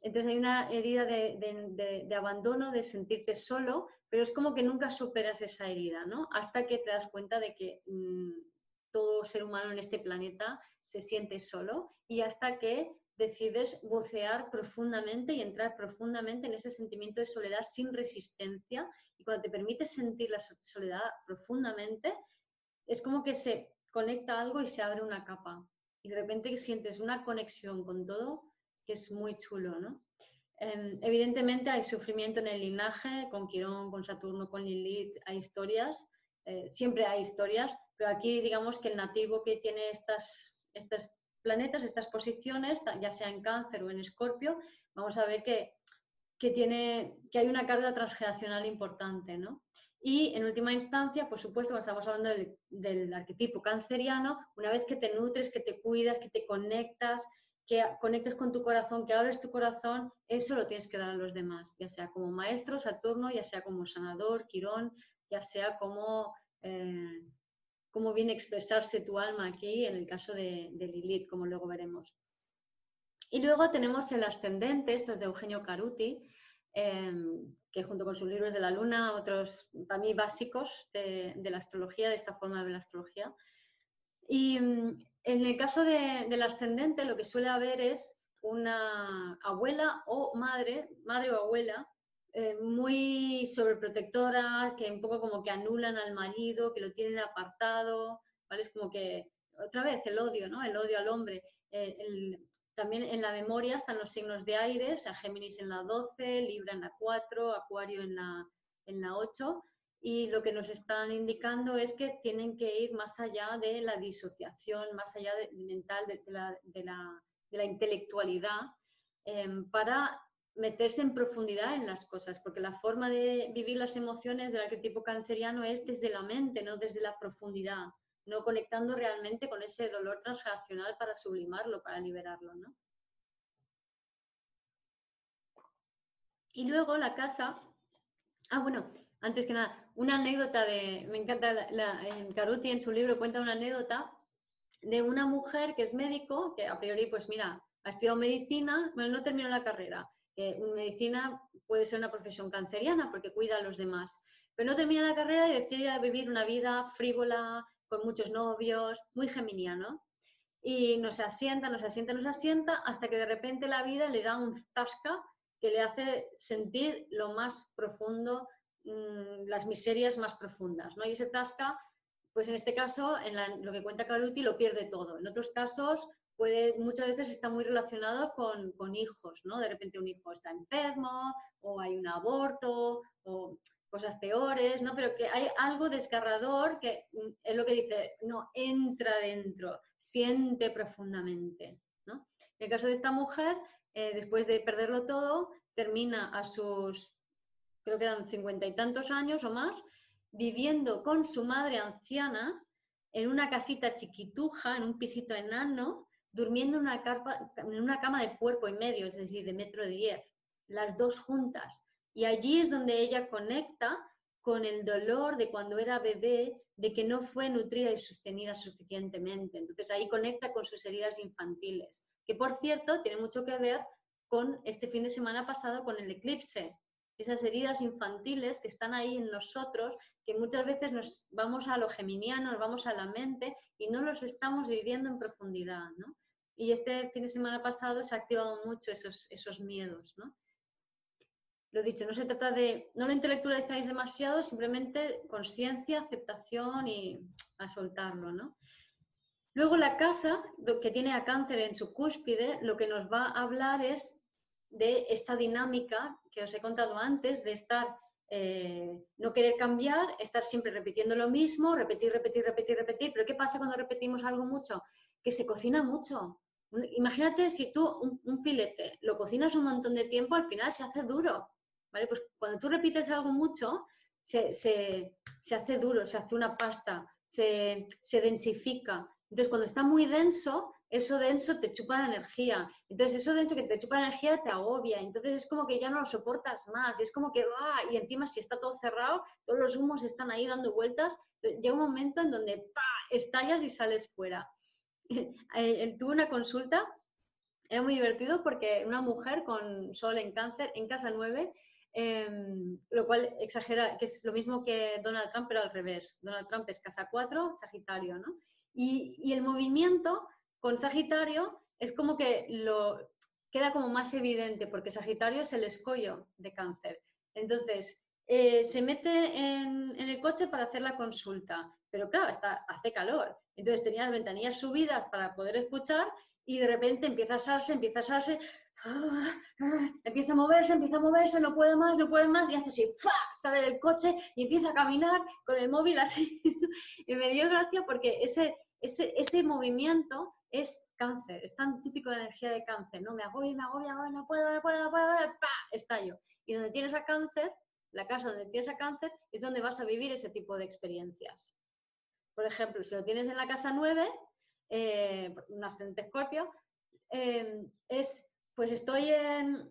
Entonces hay una herida de, abandono, de sentirte solo, pero es como que nunca superas esa herida, ¿no? Hasta que te das cuenta de que mm, todo ser humano en este planeta se siente solo y hasta que decides bucear profundamente y entrar profundamente en ese sentimiento de soledad sin resistencia y cuando te permites sentir la soledad profundamente, es como que se conecta algo y se abre una capa y de repente sientes una conexión con todo que es muy chulo, ¿no? Em, evidentemente hay sufrimiento en el linaje, con Quirón, con Saturno, con Lilith, hay historias, eh, siempre hay historias, pero aquí digamos que el nativo que tiene estas, estas planetas, estas posiciones, ya sea en cáncer o en escorpio, vamos a ver que, que, tiene, que hay una carga transgeneracional importante, ¿no? Y en última instancia, por supuesto, cuando estamos hablando del, arquetipo canceriano, una vez que te nutres, que te cuidas, que te conectas, que conectes con tu corazón, que abres tu corazón, eso lo tienes que dar a los demás, ya sea como maestro, Saturno, ya sea como sanador, Quirón, ya sea como eh, cómo viene a expresarse tu alma aquí en el caso de, Lilith, como luego veremos. Y luego tenemos el ascendente, esto es de Eugenio Caruti, em, que junto con sus libros de la luna, otros para mí básicos de, de, la astrología, de esta forma de la astrología. Y en el caso del ascendente, lo que suele haber es una abuela o madre, madre o abuela, eh, muy sobreprotectoras, que un poco como que anulan al marido, que lo tienen apartado, ¿vale? Es como que, otra vez, el odio, ¿no? El odio al hombre. Eh, también en la memoria están los signos de aire, o sea, Géminis en la 12, Libra en la 4, Acuario en la, en la 8, y lo que nos están indicando es que tienen que ir más allá de la disociación, más allá de, mental, de, la, de, la, de la, intelectualidad, em, para meterse en profundidad en las cosas, porque la forma de vivir las emociones del arquetipo canceriano es desde la mente, no desde la profundidad, no conectando realmente con ese dolor transgeneracional para sublimarlo, para liberarlo. ¿no? Y luego la casa, ah bueno, antes que nada, una anécdota de, me encanta, en Caruti en su libro cuenta una anécdota de una mujer que es médico, que a priori, pues mira, ha estudiado medicina, bueno, no terminó la carrera. Que medicina puede ser una profesión canceriana porque cuida a los demás, pero no termina la carrera y decide vivir una vida frívola, con muchos novios, muy geminiano. Y nos asienta, nos asienta, nos asienta, hasta que de repente la vida le da un zasca que le hace sentir lo más profundo Mm, las miserias más profundas, ¿no? Y ese tasca, pues en este caso, en lo que cuenta Caruti, lo pierde todo. En otros casos, puede, muchas veces está muy relacionado con, con, hijos, ¿no? De repente un hijo está enfermo, o hay un aborto, o cosas peores, ¿no? Pero que hay algo desgarrador que mm, es lo que dice, no, entra dentro, siente profundamente, ¿no? En el caso de esta mujer, eh, después de perderlo todo, termina a sus creo que eran cincuenta y tantos años o más, viviendo con su madre anciana en una casita chiquituja, en un pisito enano, durmiendo en una, en una cama de cuerpo y medio, es decir, de metro diez, las dos juntas. Y allí es donde ella conecta con el dolor de cuando era bebé, de que no fue nutrida y sostenida suficientemente. Entonces ahí conecta con sus heridas infantiles, que por cierto tiene mucho que ver con este fin de semana pasado con el eclipse, esas heridas infantiles que están ahí en nosotros, que muchas veces nos vamos a lo geminiano, nos vamos a la mente y no los estamos viviendo en profundidad, ¿no? Y este fin de semana pasado se ha activado mucho esos, esos miedos, ¿no? Lo dicho, no se trata de, no lo intelectualizáis demasiado, simplemente conciencia, aceptación y a soltarlo, ¿no? Luego la casa, que tiene a cáncer en su cúspide, lo que nos va a hablar es de esta dinámica que os he contado antes, de estar, eh, no querer cambiar, estar siempre repitiendo lo mismo, repetir, repetir, repetir, repetir. Pero ¿qué pasa cuando repetimos algo mucho? Que se cocina mucho. Imagínate si tú un, filete lo cocinas un montón de tiempo, al final se hace duro. ¿vale? Pues cuando tú repites algo mucho, se, hace duro, se hace una pasta, se, se densifica. Entonces, cuando está muy denso, eso denso te chupa la energía. Entonces, eso denso que te chupa la energía te agobia. Entonces, es como que ya no lo soportas más. Y es como que, ¡ah! y encima, si está todo cerrado, todos los humos están ahí dando vueltas, llega un momento en donde ¡pa! estallas y sales fuera. *laughs* Eh, tuve una consulta era muy divertido porque una mujer con sol en cáncer en casa 9, em, lo cual exagera, que es lo mismo que Donald Trump, pero al revés. Donald Trump es casa 4, Sagitario, ¿no? Y el movimiento con Sagitario es como que lo queda como más evidente, porque Sagitario es el escollo de cáncer. Entonces, eh, se mete en, el coche para hacer la consulta, pero claro, está, hace calor. Entonces tenía las ventanillas subidas para poder escuchar y de repente empieza a asarse, empieza a asarse, *sighs* empieza a moverse, empieza a moverse, no puede más, no puede más, y hace así, sale del coche y empieza a caminar con el móvil así. *laughs* y me dio gracia porque ese, ese, ese movimiento es cáncer, es tan típico de energía de cáncer, ¿no? Me agobia, me agobia, no puedo, no puedo, no puedo, ¡pa! estallo. Y donde tienes a cáncer, la casa donde tienes a cáncer, es donde vas a vivir ese tipo de experiencias. Por ejemplo, si lo tienes en la casa 9, eh, un ascendente escorpio, eh, es, pues estoy en,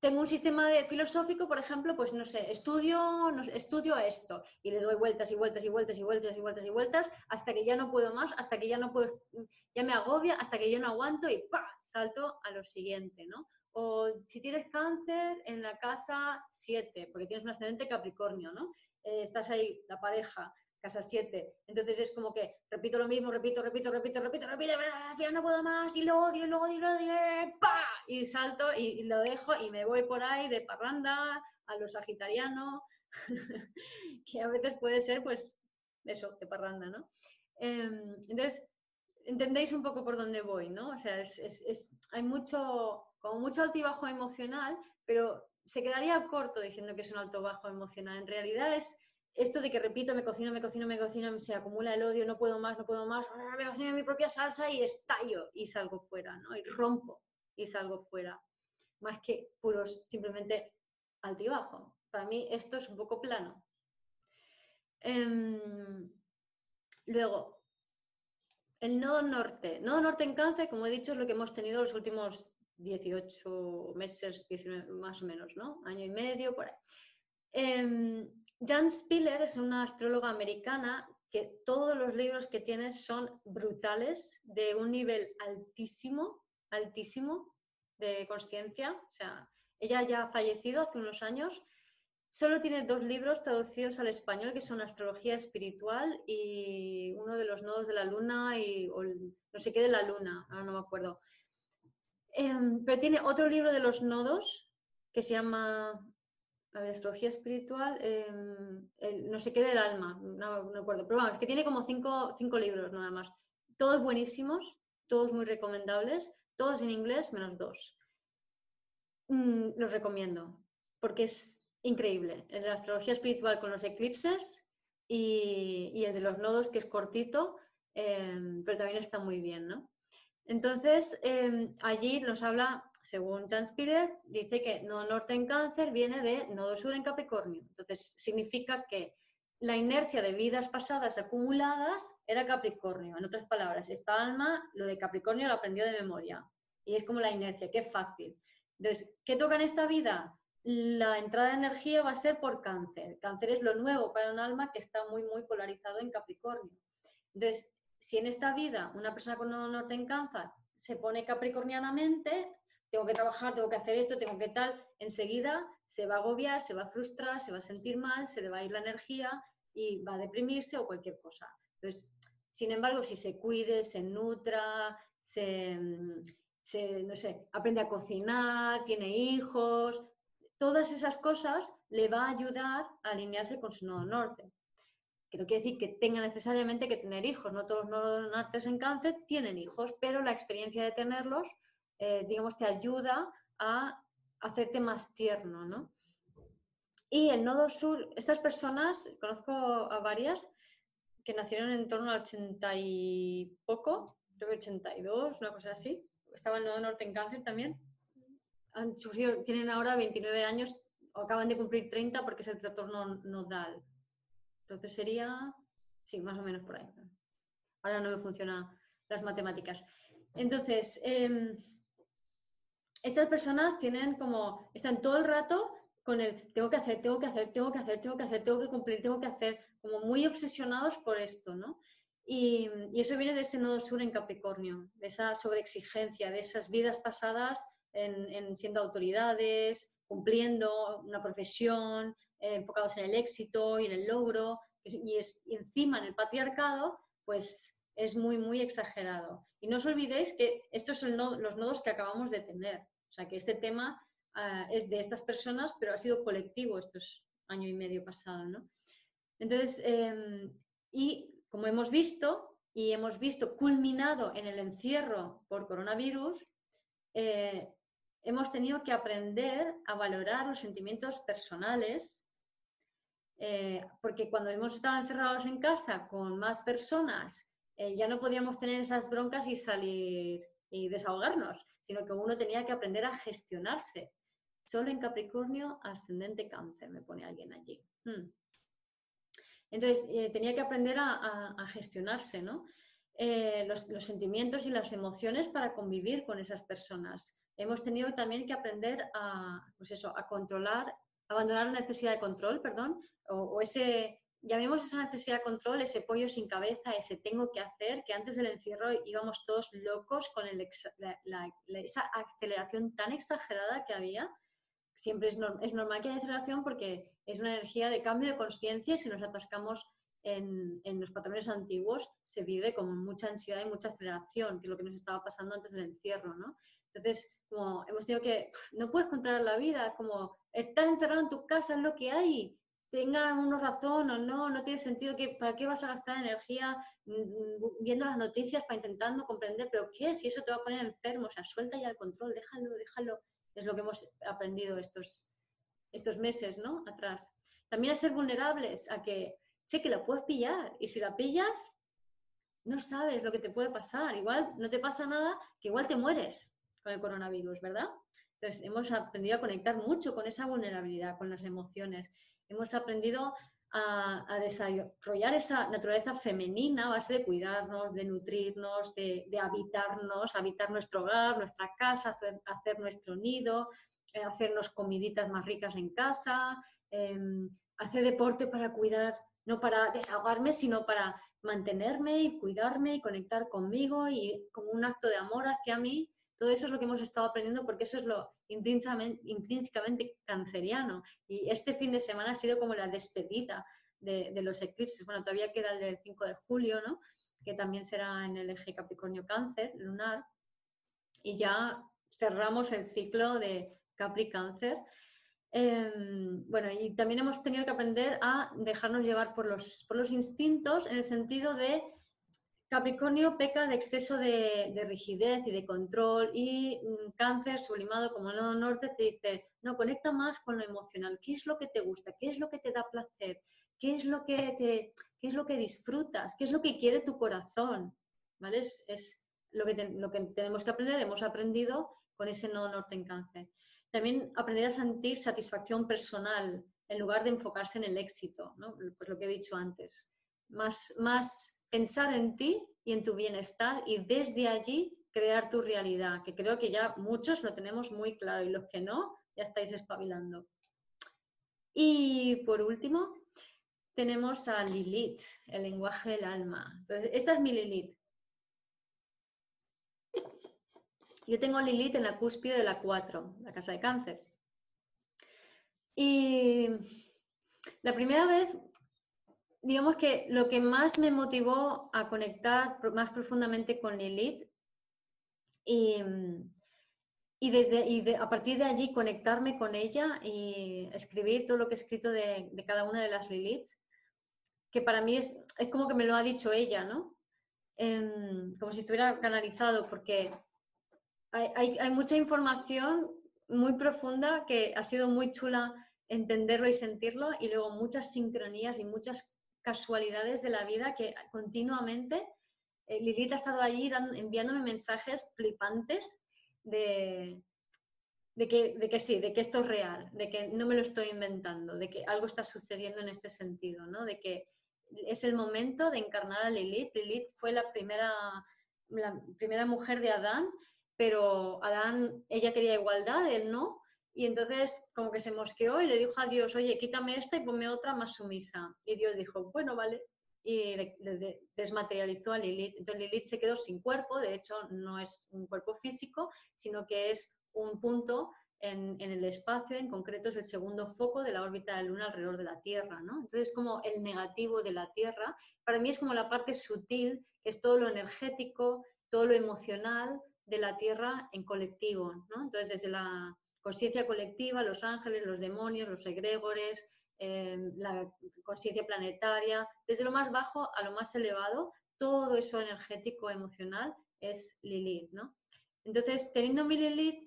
tengo un sistema filosófico, por ejemplo, pues no sé, estudio, estudio esto y le doy vueltas y vueltas y vueltas y vueltas y vueltas y vueltas hasta que ya no puedo más, hasta que ya no puedo, ya me agobia, hasta que yo no aguanto y ¡pa! salto a lo siguiente, ¿no? O si tienes cáncer en la casa 7, porque tienes un ascendente Capricornio, ¿no? Eh, estás ahí, la pareja, casa 7. Entonces es como que repito lo mismo, repito, repito, repito, repito, repito, ya no puedo más y lo odio, lo odio, lo odio, ¡pa! Y salto y, lo dejo y me voy por ahí de parranda a lo sagitariano, *laughs* que a veces puede ser pues eso, de parranda, ¿no? Em, entonces, entendéis un poco por dónde voy, ¿no? O sea, es, hay mucho, como mucho alto y bajo emocional, pero se quedaría corto diciendo que es un alto bajo emocional. En realidad es esto de que repito, me cocino, me cocino, me cocino, se acumula el odio, no puedo más, no puedo más, me cocino mi propia salsa y estallo y salgo fuera, ¿no? Y rompo y salgo fuera. Más que puros, simplemente alto y bajo. Para mí esto es un poco plano. Em, luego, el nodo norte. Nodo norte en cáncer, como he dicho, es lo que hemos tenido los últimos 18 meses, 19, más o menos, ¿no? Año y medio, por ahí. Em, Jan Spiller es una astróloga americana que todos los libros que tiene son brutales, de un nivel altísimo, altísimo de conciencia. O sea, ella ya ha fallecido hace unos años Solo tiene dos libros traducidos al español que son Astrología Espiritual y uno de los nodos de la luna y no sé qué de la luna, ahora no me acuerdo. Em, pero tiene otro libro de los nodos que se llama Astrología Espiritual, em, no sé qué del alma, no, me acuerdo. Pero vamos, que tiene como cinco, cinco libros nada más. Todos buenísimos, todos muy recomendables, todos en inglés menos dos. Mm, los recomiendo porque es increíble. El de la astrología espiritual con los eclipses y, el de los nodos, que es cortito, em, pero también está muy bien, ¿no? Entonces, em, allí nos habla, según Jan Spider, dice que nodo norte en cáncer viene de nodo sur en Capricornio. Entonces, significa que la inercia de vidas pasadas acumuladas era Capricornio. En otras palabras, esta alma, lo de Capricornio lo aprendió de memoria. Y es como la inercia, qué fácil. Entonces, ¿qué toca en esta vida? la entrada de energía va a ser por cáncer. Cáncer es lo nuevo para un alma que está muy, muy polarizado en Capricornio. Entonces, si en esta vida una persona con un norte en cáncer se pone capricornianamente, tengo que trabajar, tengo que hacer esto, tengo que tal, enseguida se va a agobiar, se va a frustrar, se va a sentir mal, se le va a ir la energía y va a deprimirse o cualquier cosa. Entonces, sin embargo, si se cuide, se nutra, se, se no sé, aprende a cocinar, tiene hijos, todas esas cosas le va a ayudar a alinearse con su nodo norte. Que no quiere decir que tenga necesariamente que tener hijos, no todos los nodos nortes en cáncer tienen hijos, pero la experiencia de tenerlos, eh, digamos, te ayuda a hacerte más tierno, ¿no? Y el nodo sur, estas personas, conozco a varias que nacieron en torno al 80 y poco, creo que 82, una cosa así. Estaba el nodo norte en cáncer también han tienen ahora 29 años acaban de cumplir 30 porque es el retorno nodal. Entonces sería, sí, más o menos por ahí. Ahora no me funcionan las matemáticas. Entonces, em, estas personas tienen como, están todo el rato con el tengo que hacer, tengo que hacer, tengo que hacer, tengo que hacer, tengo que cumplir, tengo que hacer, como muy obsesionados por esto, ¿no? Y, eso viene de ese nodo sur en Capricornio, de esa sobreexigencia, de esas vidas pasadas en, siendo autoridades, cumpliendo una profesión, eh, enfocados en el éxito y en el logro, y, es, encima en el patriarcado, pues es muy, muy exagerado. Y no os olvidéis que estos son los nodos que acabamos de tener. O sea, que este tema ah, es de estas personas, pero ha sido colectivo estos año y medio pasado, ¿no? Entonces, em, y como hemos visto, y hemos visto culminado en el encierro por coronavirus, eh, hemos tenido que aprender a valorar los sentimientos personales, eh, porque cuando hemos estado encerrados en casa con más personas, eh, ya no podíamos tener esas broncas y salir y desahogarnos, sino que uno tenía que aprender a gestionarse. Solo en Capricornio, ascendente cáncer, me pone alguien allí. Hmm. Entonces, eh, tenía que aprender a, gestionarse, ¿no? Eh, los, sentimientos y las emociones para convivir con esas personas. Hemos tenido también que aprender a, pues eso, a controlar, abandonar la necesidad de control, perdón, o, ese, llamemos esa necesidad de control, ese pollo sin cabeza, ese tengo que hacer, que antes del encierro íbamos todos locos con esa aceleración tan exagerada que había siempre es, normal que haya aceleración porque es una energía de cambio de conciencia y si nos atascamos en, los patrones antiguos se vive con mucha ansiedad y mucha aceleración, que es lo que nos estaba pasando antes del encierro, ¿no? Entonces, como hemos tenido que, no puedes controlar la vida, como estás encerrado en tu casa, es lo que hay, tenga uno razón o no, no tiene sentido que, ¿para qué vas a gastar energía mm, mm, viendo las noticias para intentando comprender, pero qué, si eso te va a poner enfermo, o sea, suelta ya el control, déjalo, déjalo es lo que hemos aprendido estos, estos meses ¿no? atrás. También a ser vulnerables, a que sé que la puedes pillar y si la pillas, no sabes lo que te puede pasar. Igual no te pasa nada, que igual te mueres con el coronavirus, ¿verdad? Entonces hemos aprendido a conectar mucho con esa vulnerabilidad, con las emociones. Hemos aprendido a, desarrollar esa naturaleza femenina a base de cuidarnos, de nutrirnos, de, habitarnos, habitar nuestro hogar, nuestra casa, hacer, nuestro nido, eh, hacernos comiditas más ricas en casa, em, hacer deporte para cuidar, no para desahogarme, sino para mantenerme y cuidarme y conectar conmigo y como un acto de amor hacia mí. Todo eso es lo que hemos estado aprendiendo porque eso es lo intrínsecamente, canceriano. Y este fin de semana ha sido como la despedida de, los eclipses. Bueno, todavía queda el del 5 de julio, ¿no? que también será en el eje Capricornio-Cáncer lunar. Y ya cerramos el ciclo de Capri-Cáncer. Em, bueno, y también hemos tenido que aprender a dejarnos llevar por los, por los instintos en el sentido de Capricornio peca de exceso de, rigidez y de control y mm, cáncer sublimado como el nodo norte te dice, no, conecta más con lo emocional, ¿qué es lo que te gusta? ¿Qué es lo que te da placer? ¿Qué es lo que, te, qué es lo que disfrutas? ¿Qué es lo que quiere tu corazón? ¿Vale? Es, lo, que lo que tenemos que aprender, hemos aprendido con ese nodo norte en cáncer. También aprender a sentir satisfacción personal en lugar de enfocarse en el éxito, ¿no? pues lo que he dicho antes. Más, más pensar en ti y en tu bienestar y desde allí crear tu realidad, que creo que ya muchos lo tenemos muy claro y los que no, ya estáis espabilando. Y por último, tenemos a Lilith, el lenguaje del alma. Entonces, esta es mi Lilith. Yo tengo Lilith en la cúspide de la 4, la casa de cáncer. Y la primera vez digamos que lo que más me motivó a conectar más profundamente con Lilith y, y desde, y a partir de allí conectarme con ella y escribir todo lo que he escrito de, cada una de las Liliths, que para mí es, es, como que me lo ha dicho ella, ¿no? Em, como si estuviera canalizado, porque hay, hay, hay mucha información muy profunda que ha sido muy chula entenderlo y sentirlo y luego muchas sincronías y muchas casualidades de la vida que continuamente eh, Lilith ha estado allí enviándome mensajes flipantes de, que, sí, de que esto es real, de que no me lo estoy inventando, de que algo está sucediendo en este sentido, ¿no? de que es el momento de encarnar a Lilith. Lilith fue la primera mujer de Adán, pero Adán, ella quería igualdad, él no, y entonces como que se mosqueó y le dijo a Dios, oye, quítame esta y ponme otra más sumisa. Y Dios dijo, bueno, vale. y desmaterializó a Lilith. Entonces Lilith se quedó sin cuerpo, de hecho no es un cuerpo físico, sino que es un punto en, el espacio, en concreto es el segundo foco de la órbita de la Luna alrededor de la Tierra, ¿no? Entonces, como el negativo de la Tierra, para mí es como la parte sutil, que es todo lo energético, todo lo emocional de la Tierra en colectivo, ¿no? Entonces, desde la conciencia colectiva, los ángeles, los demonios, los egregores, em, la conciencia planetaria, desde lo más bajo a lo más elevado, todo eso energético, emocional, es Lilith, ¿no? Entonces, teniendo mi Lilith,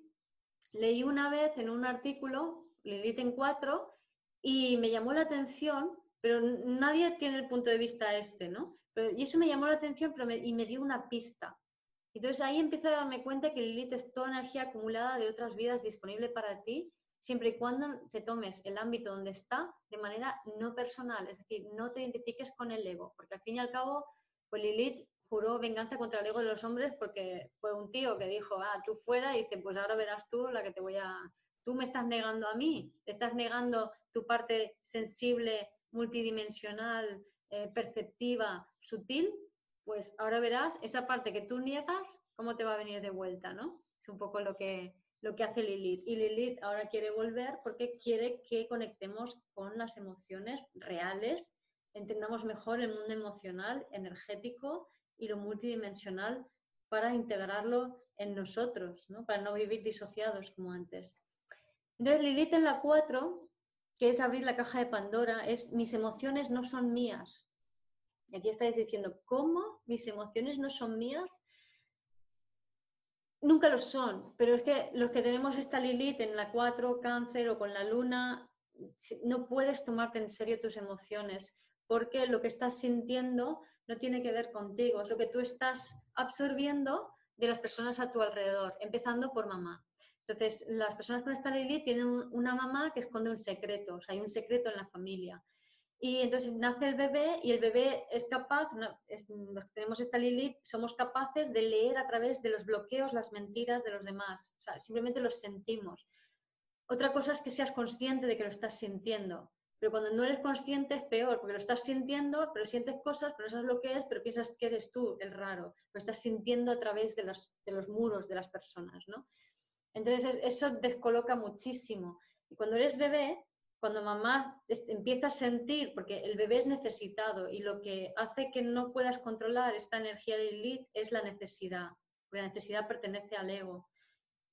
leí una vez en un artículo, Lilith en cuatro, y me llamó la atención, pero nadie tiene el punto de vista este, ¿no? y eso me llamó la atención y me dio una pista. Entonces ahí empecé a darme cuenta que Lilith es toda energía acumulada de otras vidas disponible para ti, siempre y cuando te tomes el ámbito donde está de manera no personal, es decir, no te identifiques con el ego, porque al fin y al cabo, pues Lilith juró venganza contra el ego de los hombres porque fue un tío que dijo, ah, tú fuera, y dice, pues ahora verás tú la que te voy a... Tú me estás negando a mí, estás negando tu parte sensible, multidimensional, eh, perceptiva, sutil, pues ahora verás esa parte que tú niegas, cómo te va a venir de vuelta, ¿no? Es un poco lo que, lo que hace Lilith. Y Lilith ahora quiere volver porque quiere que conectemos con las emociones reales, entendamos mejor el mundo emocional, energético y lo multidimensional para integrarlo en nosotros, ¿no? para no vivir disociados como antes. Entonces, Lilith en la 4, que es abrir la caja de Pandora, es mis emociones no son mías. Y aquí estáis diciendo, ¿cómo mis emociones no son mías? Nunca lo son, pero es que los que tenemos esta Lilith en la 4, cáncer o con la luna, no puedes tomarte en serio tus emociones, porque lo que estás sintiendo no tiene que ver contigo, es lo que tú estás absorbiendo de las personas a tu alrededor, empezando por mamá. Entonces, las personas con esta Lilith tienen una mamá que esconde un secreto, o sea, hay un secreto en la familia. Y entonces nace el bebé y el bebé es capaz, tenemos esta Lilith, somos capaces de leer a través de los bloqueos las mentiras de los demás. O sea, simplemente los sentimos. Otra cosa es que seas consciente de que lo estás sintiendo. Pero cuando no eres consciente es peor, porque lo estás sintiendo, pero sientes cosas, pero no sabes lo que es, pero piensas que eres tú el raro. Lo estás sintiendo a través de los, de los muros de las personas, ¿no? Entonces eso descoloca muchísimo. Y cuando eres bebé, cuando mamá empieza a sentir, porque el bebé es necesitado y lo que hace que no puedas controlar esta energía de elite es la necesidad, la necesidad pertenece al ego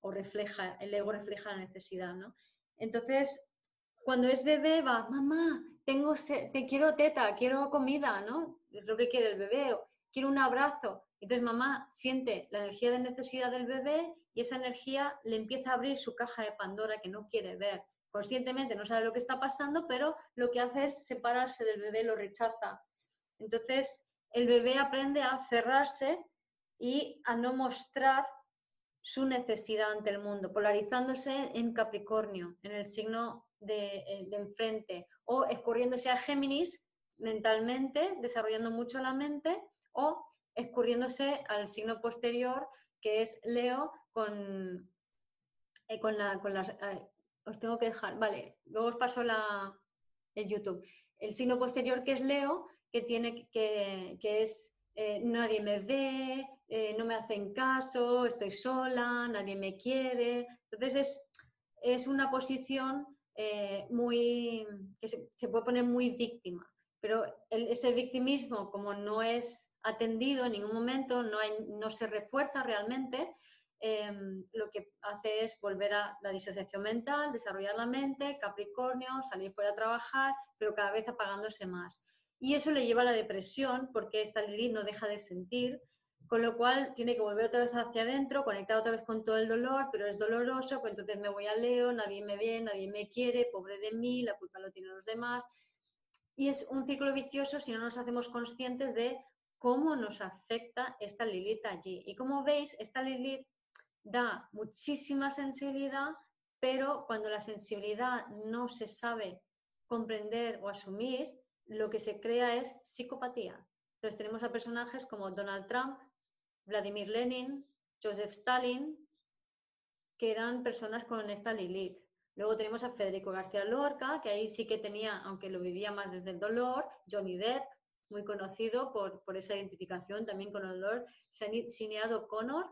o refleja, el ego refleja la necesidad, ¿no? Entonces, cuando es bebé va, mamá, tengo te quiero teta, quiero comida, ¿no? Es lo que quiere el bebé, quiero un abrazo. Entonces mamá siente la energía de necesidad del bebé y esa energía le empieza a abrir su caja de Pandora que no quiere ver. Conscientemente no sabe lo que está pasando, pero lo que hace es separarse del bebé, lo rechaza. Entonces el bebé aprende a cerrarse y a no mostrar su necesidad ante el mundo, polarizándose en Capricornio, en el signo eh, de, enfrente, o escurriéndose a Géminis mentalmente, desarrollando mucho la mente, o escurriéndose al signo posterior, que es Leo, con, eh, con, la, las... os tengo que dejar, vale, luego os paso la, el YouTube. El signo posterior que es Leo, que, tiene, que, que es eh, nadie me ve, no me hacen caso, estoy sola, nadie me quiere. Entonces es, es una posición eh, muy, que se, puede poner muy víctima. Pero ese victimismo, como no es atendido en ningún momento, no, no se refuerza realmente, em, lo que hace es volver a la disociación mental, desarrollar la mente, Capricornio, salir fuera a trabajar, pero cada vez apagándose más. Y eso le lleva a la depresión porque esta Lilith no deja de sentir, con lo cual tiene que volver otra vez hacia adentro, conectar otra vez con todo el dolor, pero es doloroso, pues entonces me voy a Leo, nadie me ve, nadie me quiere, pobre de mí, la culpa lo tienen los demás. Y es un círculo vicioso si no nos hacemos conscientes de cómo nos afecta esta Lilith allí. Y como veis, esta Lilith da muchísima sensibilidad, pero cuando la sensibilidad no se sabe comprender o asumir, lo que se crea es psicopatía. Entonces tenemos a personajes como Donald Trump, Vladimir Lenin, Joseph Stalin, que eran personas con esta Lilith. Luego tenemos a Federico García Lorca, que ahí sí que tenía, aunque lo vivía más desde el dolor, Johnny Depp, muy conocido por, por esa identificación también con el Lord Sinead Connor,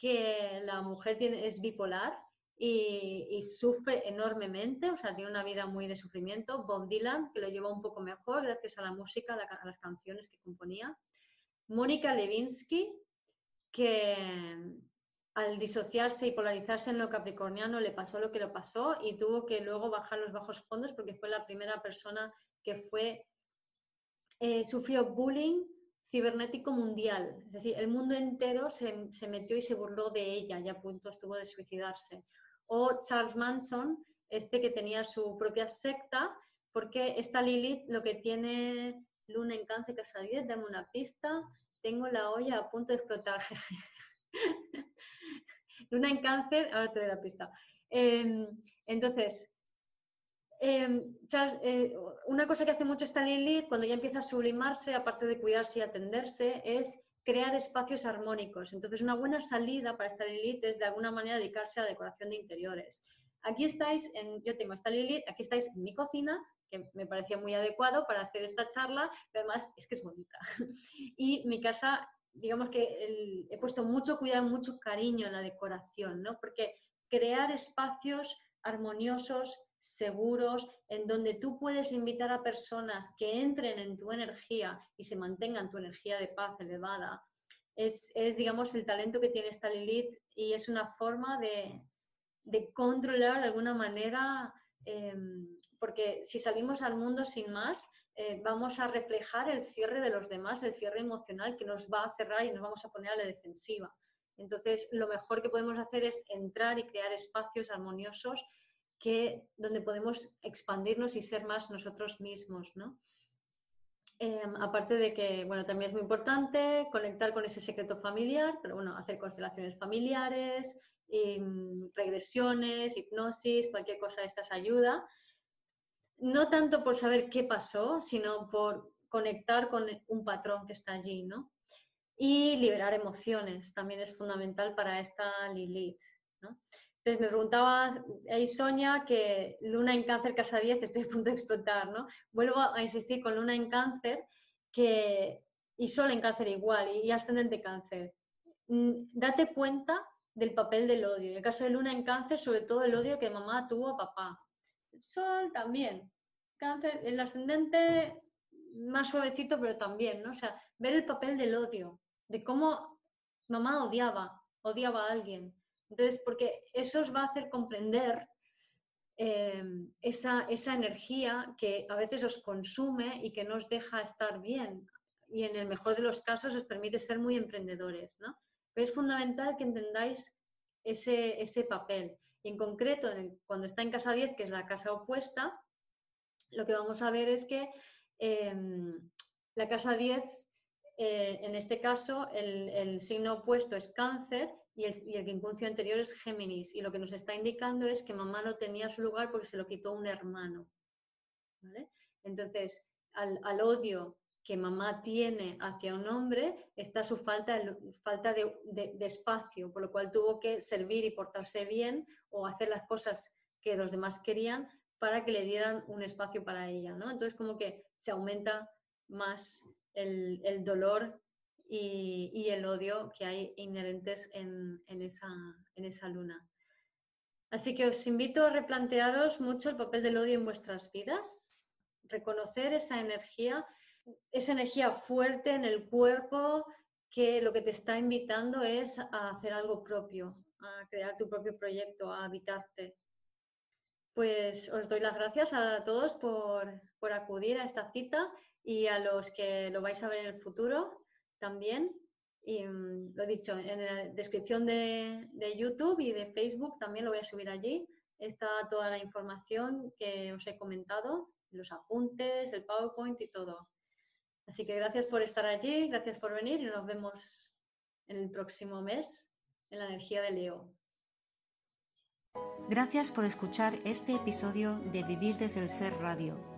que la mujer tiene, es bipolar y, sufre enormemente, o sea, tiene una vida muy de sufrimiento. Bob Dylan, que lo llevó un poco mejor gracias a la música, a, las canciones que componía. Mónica Levinsky, que al disociarse y polarizarse en lo capricorniano le pasó lo que le pasó y tuvo que luego bajar los bajos fondos porque fue la primera persona que fue eh, sufrió bullying cibernético mundial. Es decir, el mundo entero se, se, metió y se burló de ella y a punto estuvo de suicidarse. O Charles Manson, este que tenía su propia secta, porque esta Lilith lo que tiene Luna en cáncer casa 10, dame una pista, tengo la olla a punto de explotar. *laughs* Luna en cáncer, ahora te doy la pista. Em, entonces, Em, eh, una cosa que hace mucho esta Lilith cuando ya empieza a sublimarse, aparte de cuidarse y atenderse, es crear espacios armónicos. Entonces, una buena salida para esta Lilith es de alguna manera dedicarse a decoración de interiores. Aquí estáis, en, yo tengo esta Lilith, aquí estáis en mi cocina, que me parecía muy adecuado para hacer esta charla, pero además es que es bonita. *laughs* Y mi casa, digamos que he puesto mucho cuidado, mucho cariño en la decoración, ¿no? Porque crear espacios armoniosos, seguros, en donde tú puedes invitar a personas que entren en tu energía y se mantengan tu energía de paz elevada, es, digamos, el talento que tiene esta Lilith y es una forma de, controlar de alguna manera, em, porque si salimos al mundo sin más, eh, vamos a reflejar el cierre de los demás, el cierre emocional que nos va a cerrar y nos vamos a poner a la defensiva. Entonces, lo mejor que podemos hacer es entrar y crear espacios armoniosos que, donde podemos expandirnos y ser más nosotros mismos, ¿no? Em, aparte de que, bueno, también es muy importante conectar con ese secreto familiar, pero bueno, hacer constelaciones familiares, mm, regresiones, hipnosis, cualquier cosa de estas ayuda. No tanto por saber qué pasó, sino por conectar con un patrón que está allí, ¿no? Y liberar emociones también es fundamental para esta Lilith, ¿no? Entonces me preguntaba ahí Sonia que Luna en cáncer casa 10, estoy a punto de explotar, ¿no? Vuelvo a insistir con Luna en cáncer que, y Sol en cáncer igual y, ascendente cáncer. Mm, date cuenta del papel del odio. En el caso de Luna en cáncer, sobre todo el odio que mamá tuvo a papá. Sol también. Cáncer, el ascendente más suavecito, pero también, ¿no? O sea, ver el papel del odio, de cómo mamá odiaba, odiaba a alguien. Entonces, porque eso os va a hacer comprender eh, esa, energía que a veces os consume y que no os deja estar bien. Y en el mejor de los casos os permite ser muy emprendedores, ¿no? Pero es fundamental que entendáis ese, ese papel. Y en concreto, cuando está en casa 10, que es la casa opuesta, lo que vamos a ver es que em, la casa 10, eh, en este caso, el signo opuesto es cáncer y el, y quincuncio anterior es Géminis. Y lo que nos está indicando es que mamá no tenía su lugar porque se lo quitó un hermano. Entonces, al, odio que mamá tiene hacia un hombre está su falta, falta de, espacio, por lo cual tuvo que servir y portarse bien o hacer las cosas que los demás querían para que le dieran un espacio para ella. ¿no? Entonces, como que se aumenta más el, el dolor y, el odio que hay inherentes en, esa, luna. Así que os invito a replantearos mucho el papel del odio en vuestras vidas, reconocer esa energía, esa energía fuerte en el cuerpo que lo que te está invitando es a hacer algo propio, a crear tu propio proyecto, a habitarte. Pues os doy las gracias a todos por, por acudir a esta cita y a los que lo vais a ver en el futuro también. Y mm, lo dicho, en la descripción de, YouTube y de Facebook también lo voy a subir allí. Está toda la información que os he comentado, los apuntes, el PowerPoint y todo. Así que gracias por estar allí, gracias por venir y nos vemos en el próximo mes en la energía de Leo. Gracias por escuchar este episodio de Vivir desde el Ser Radio.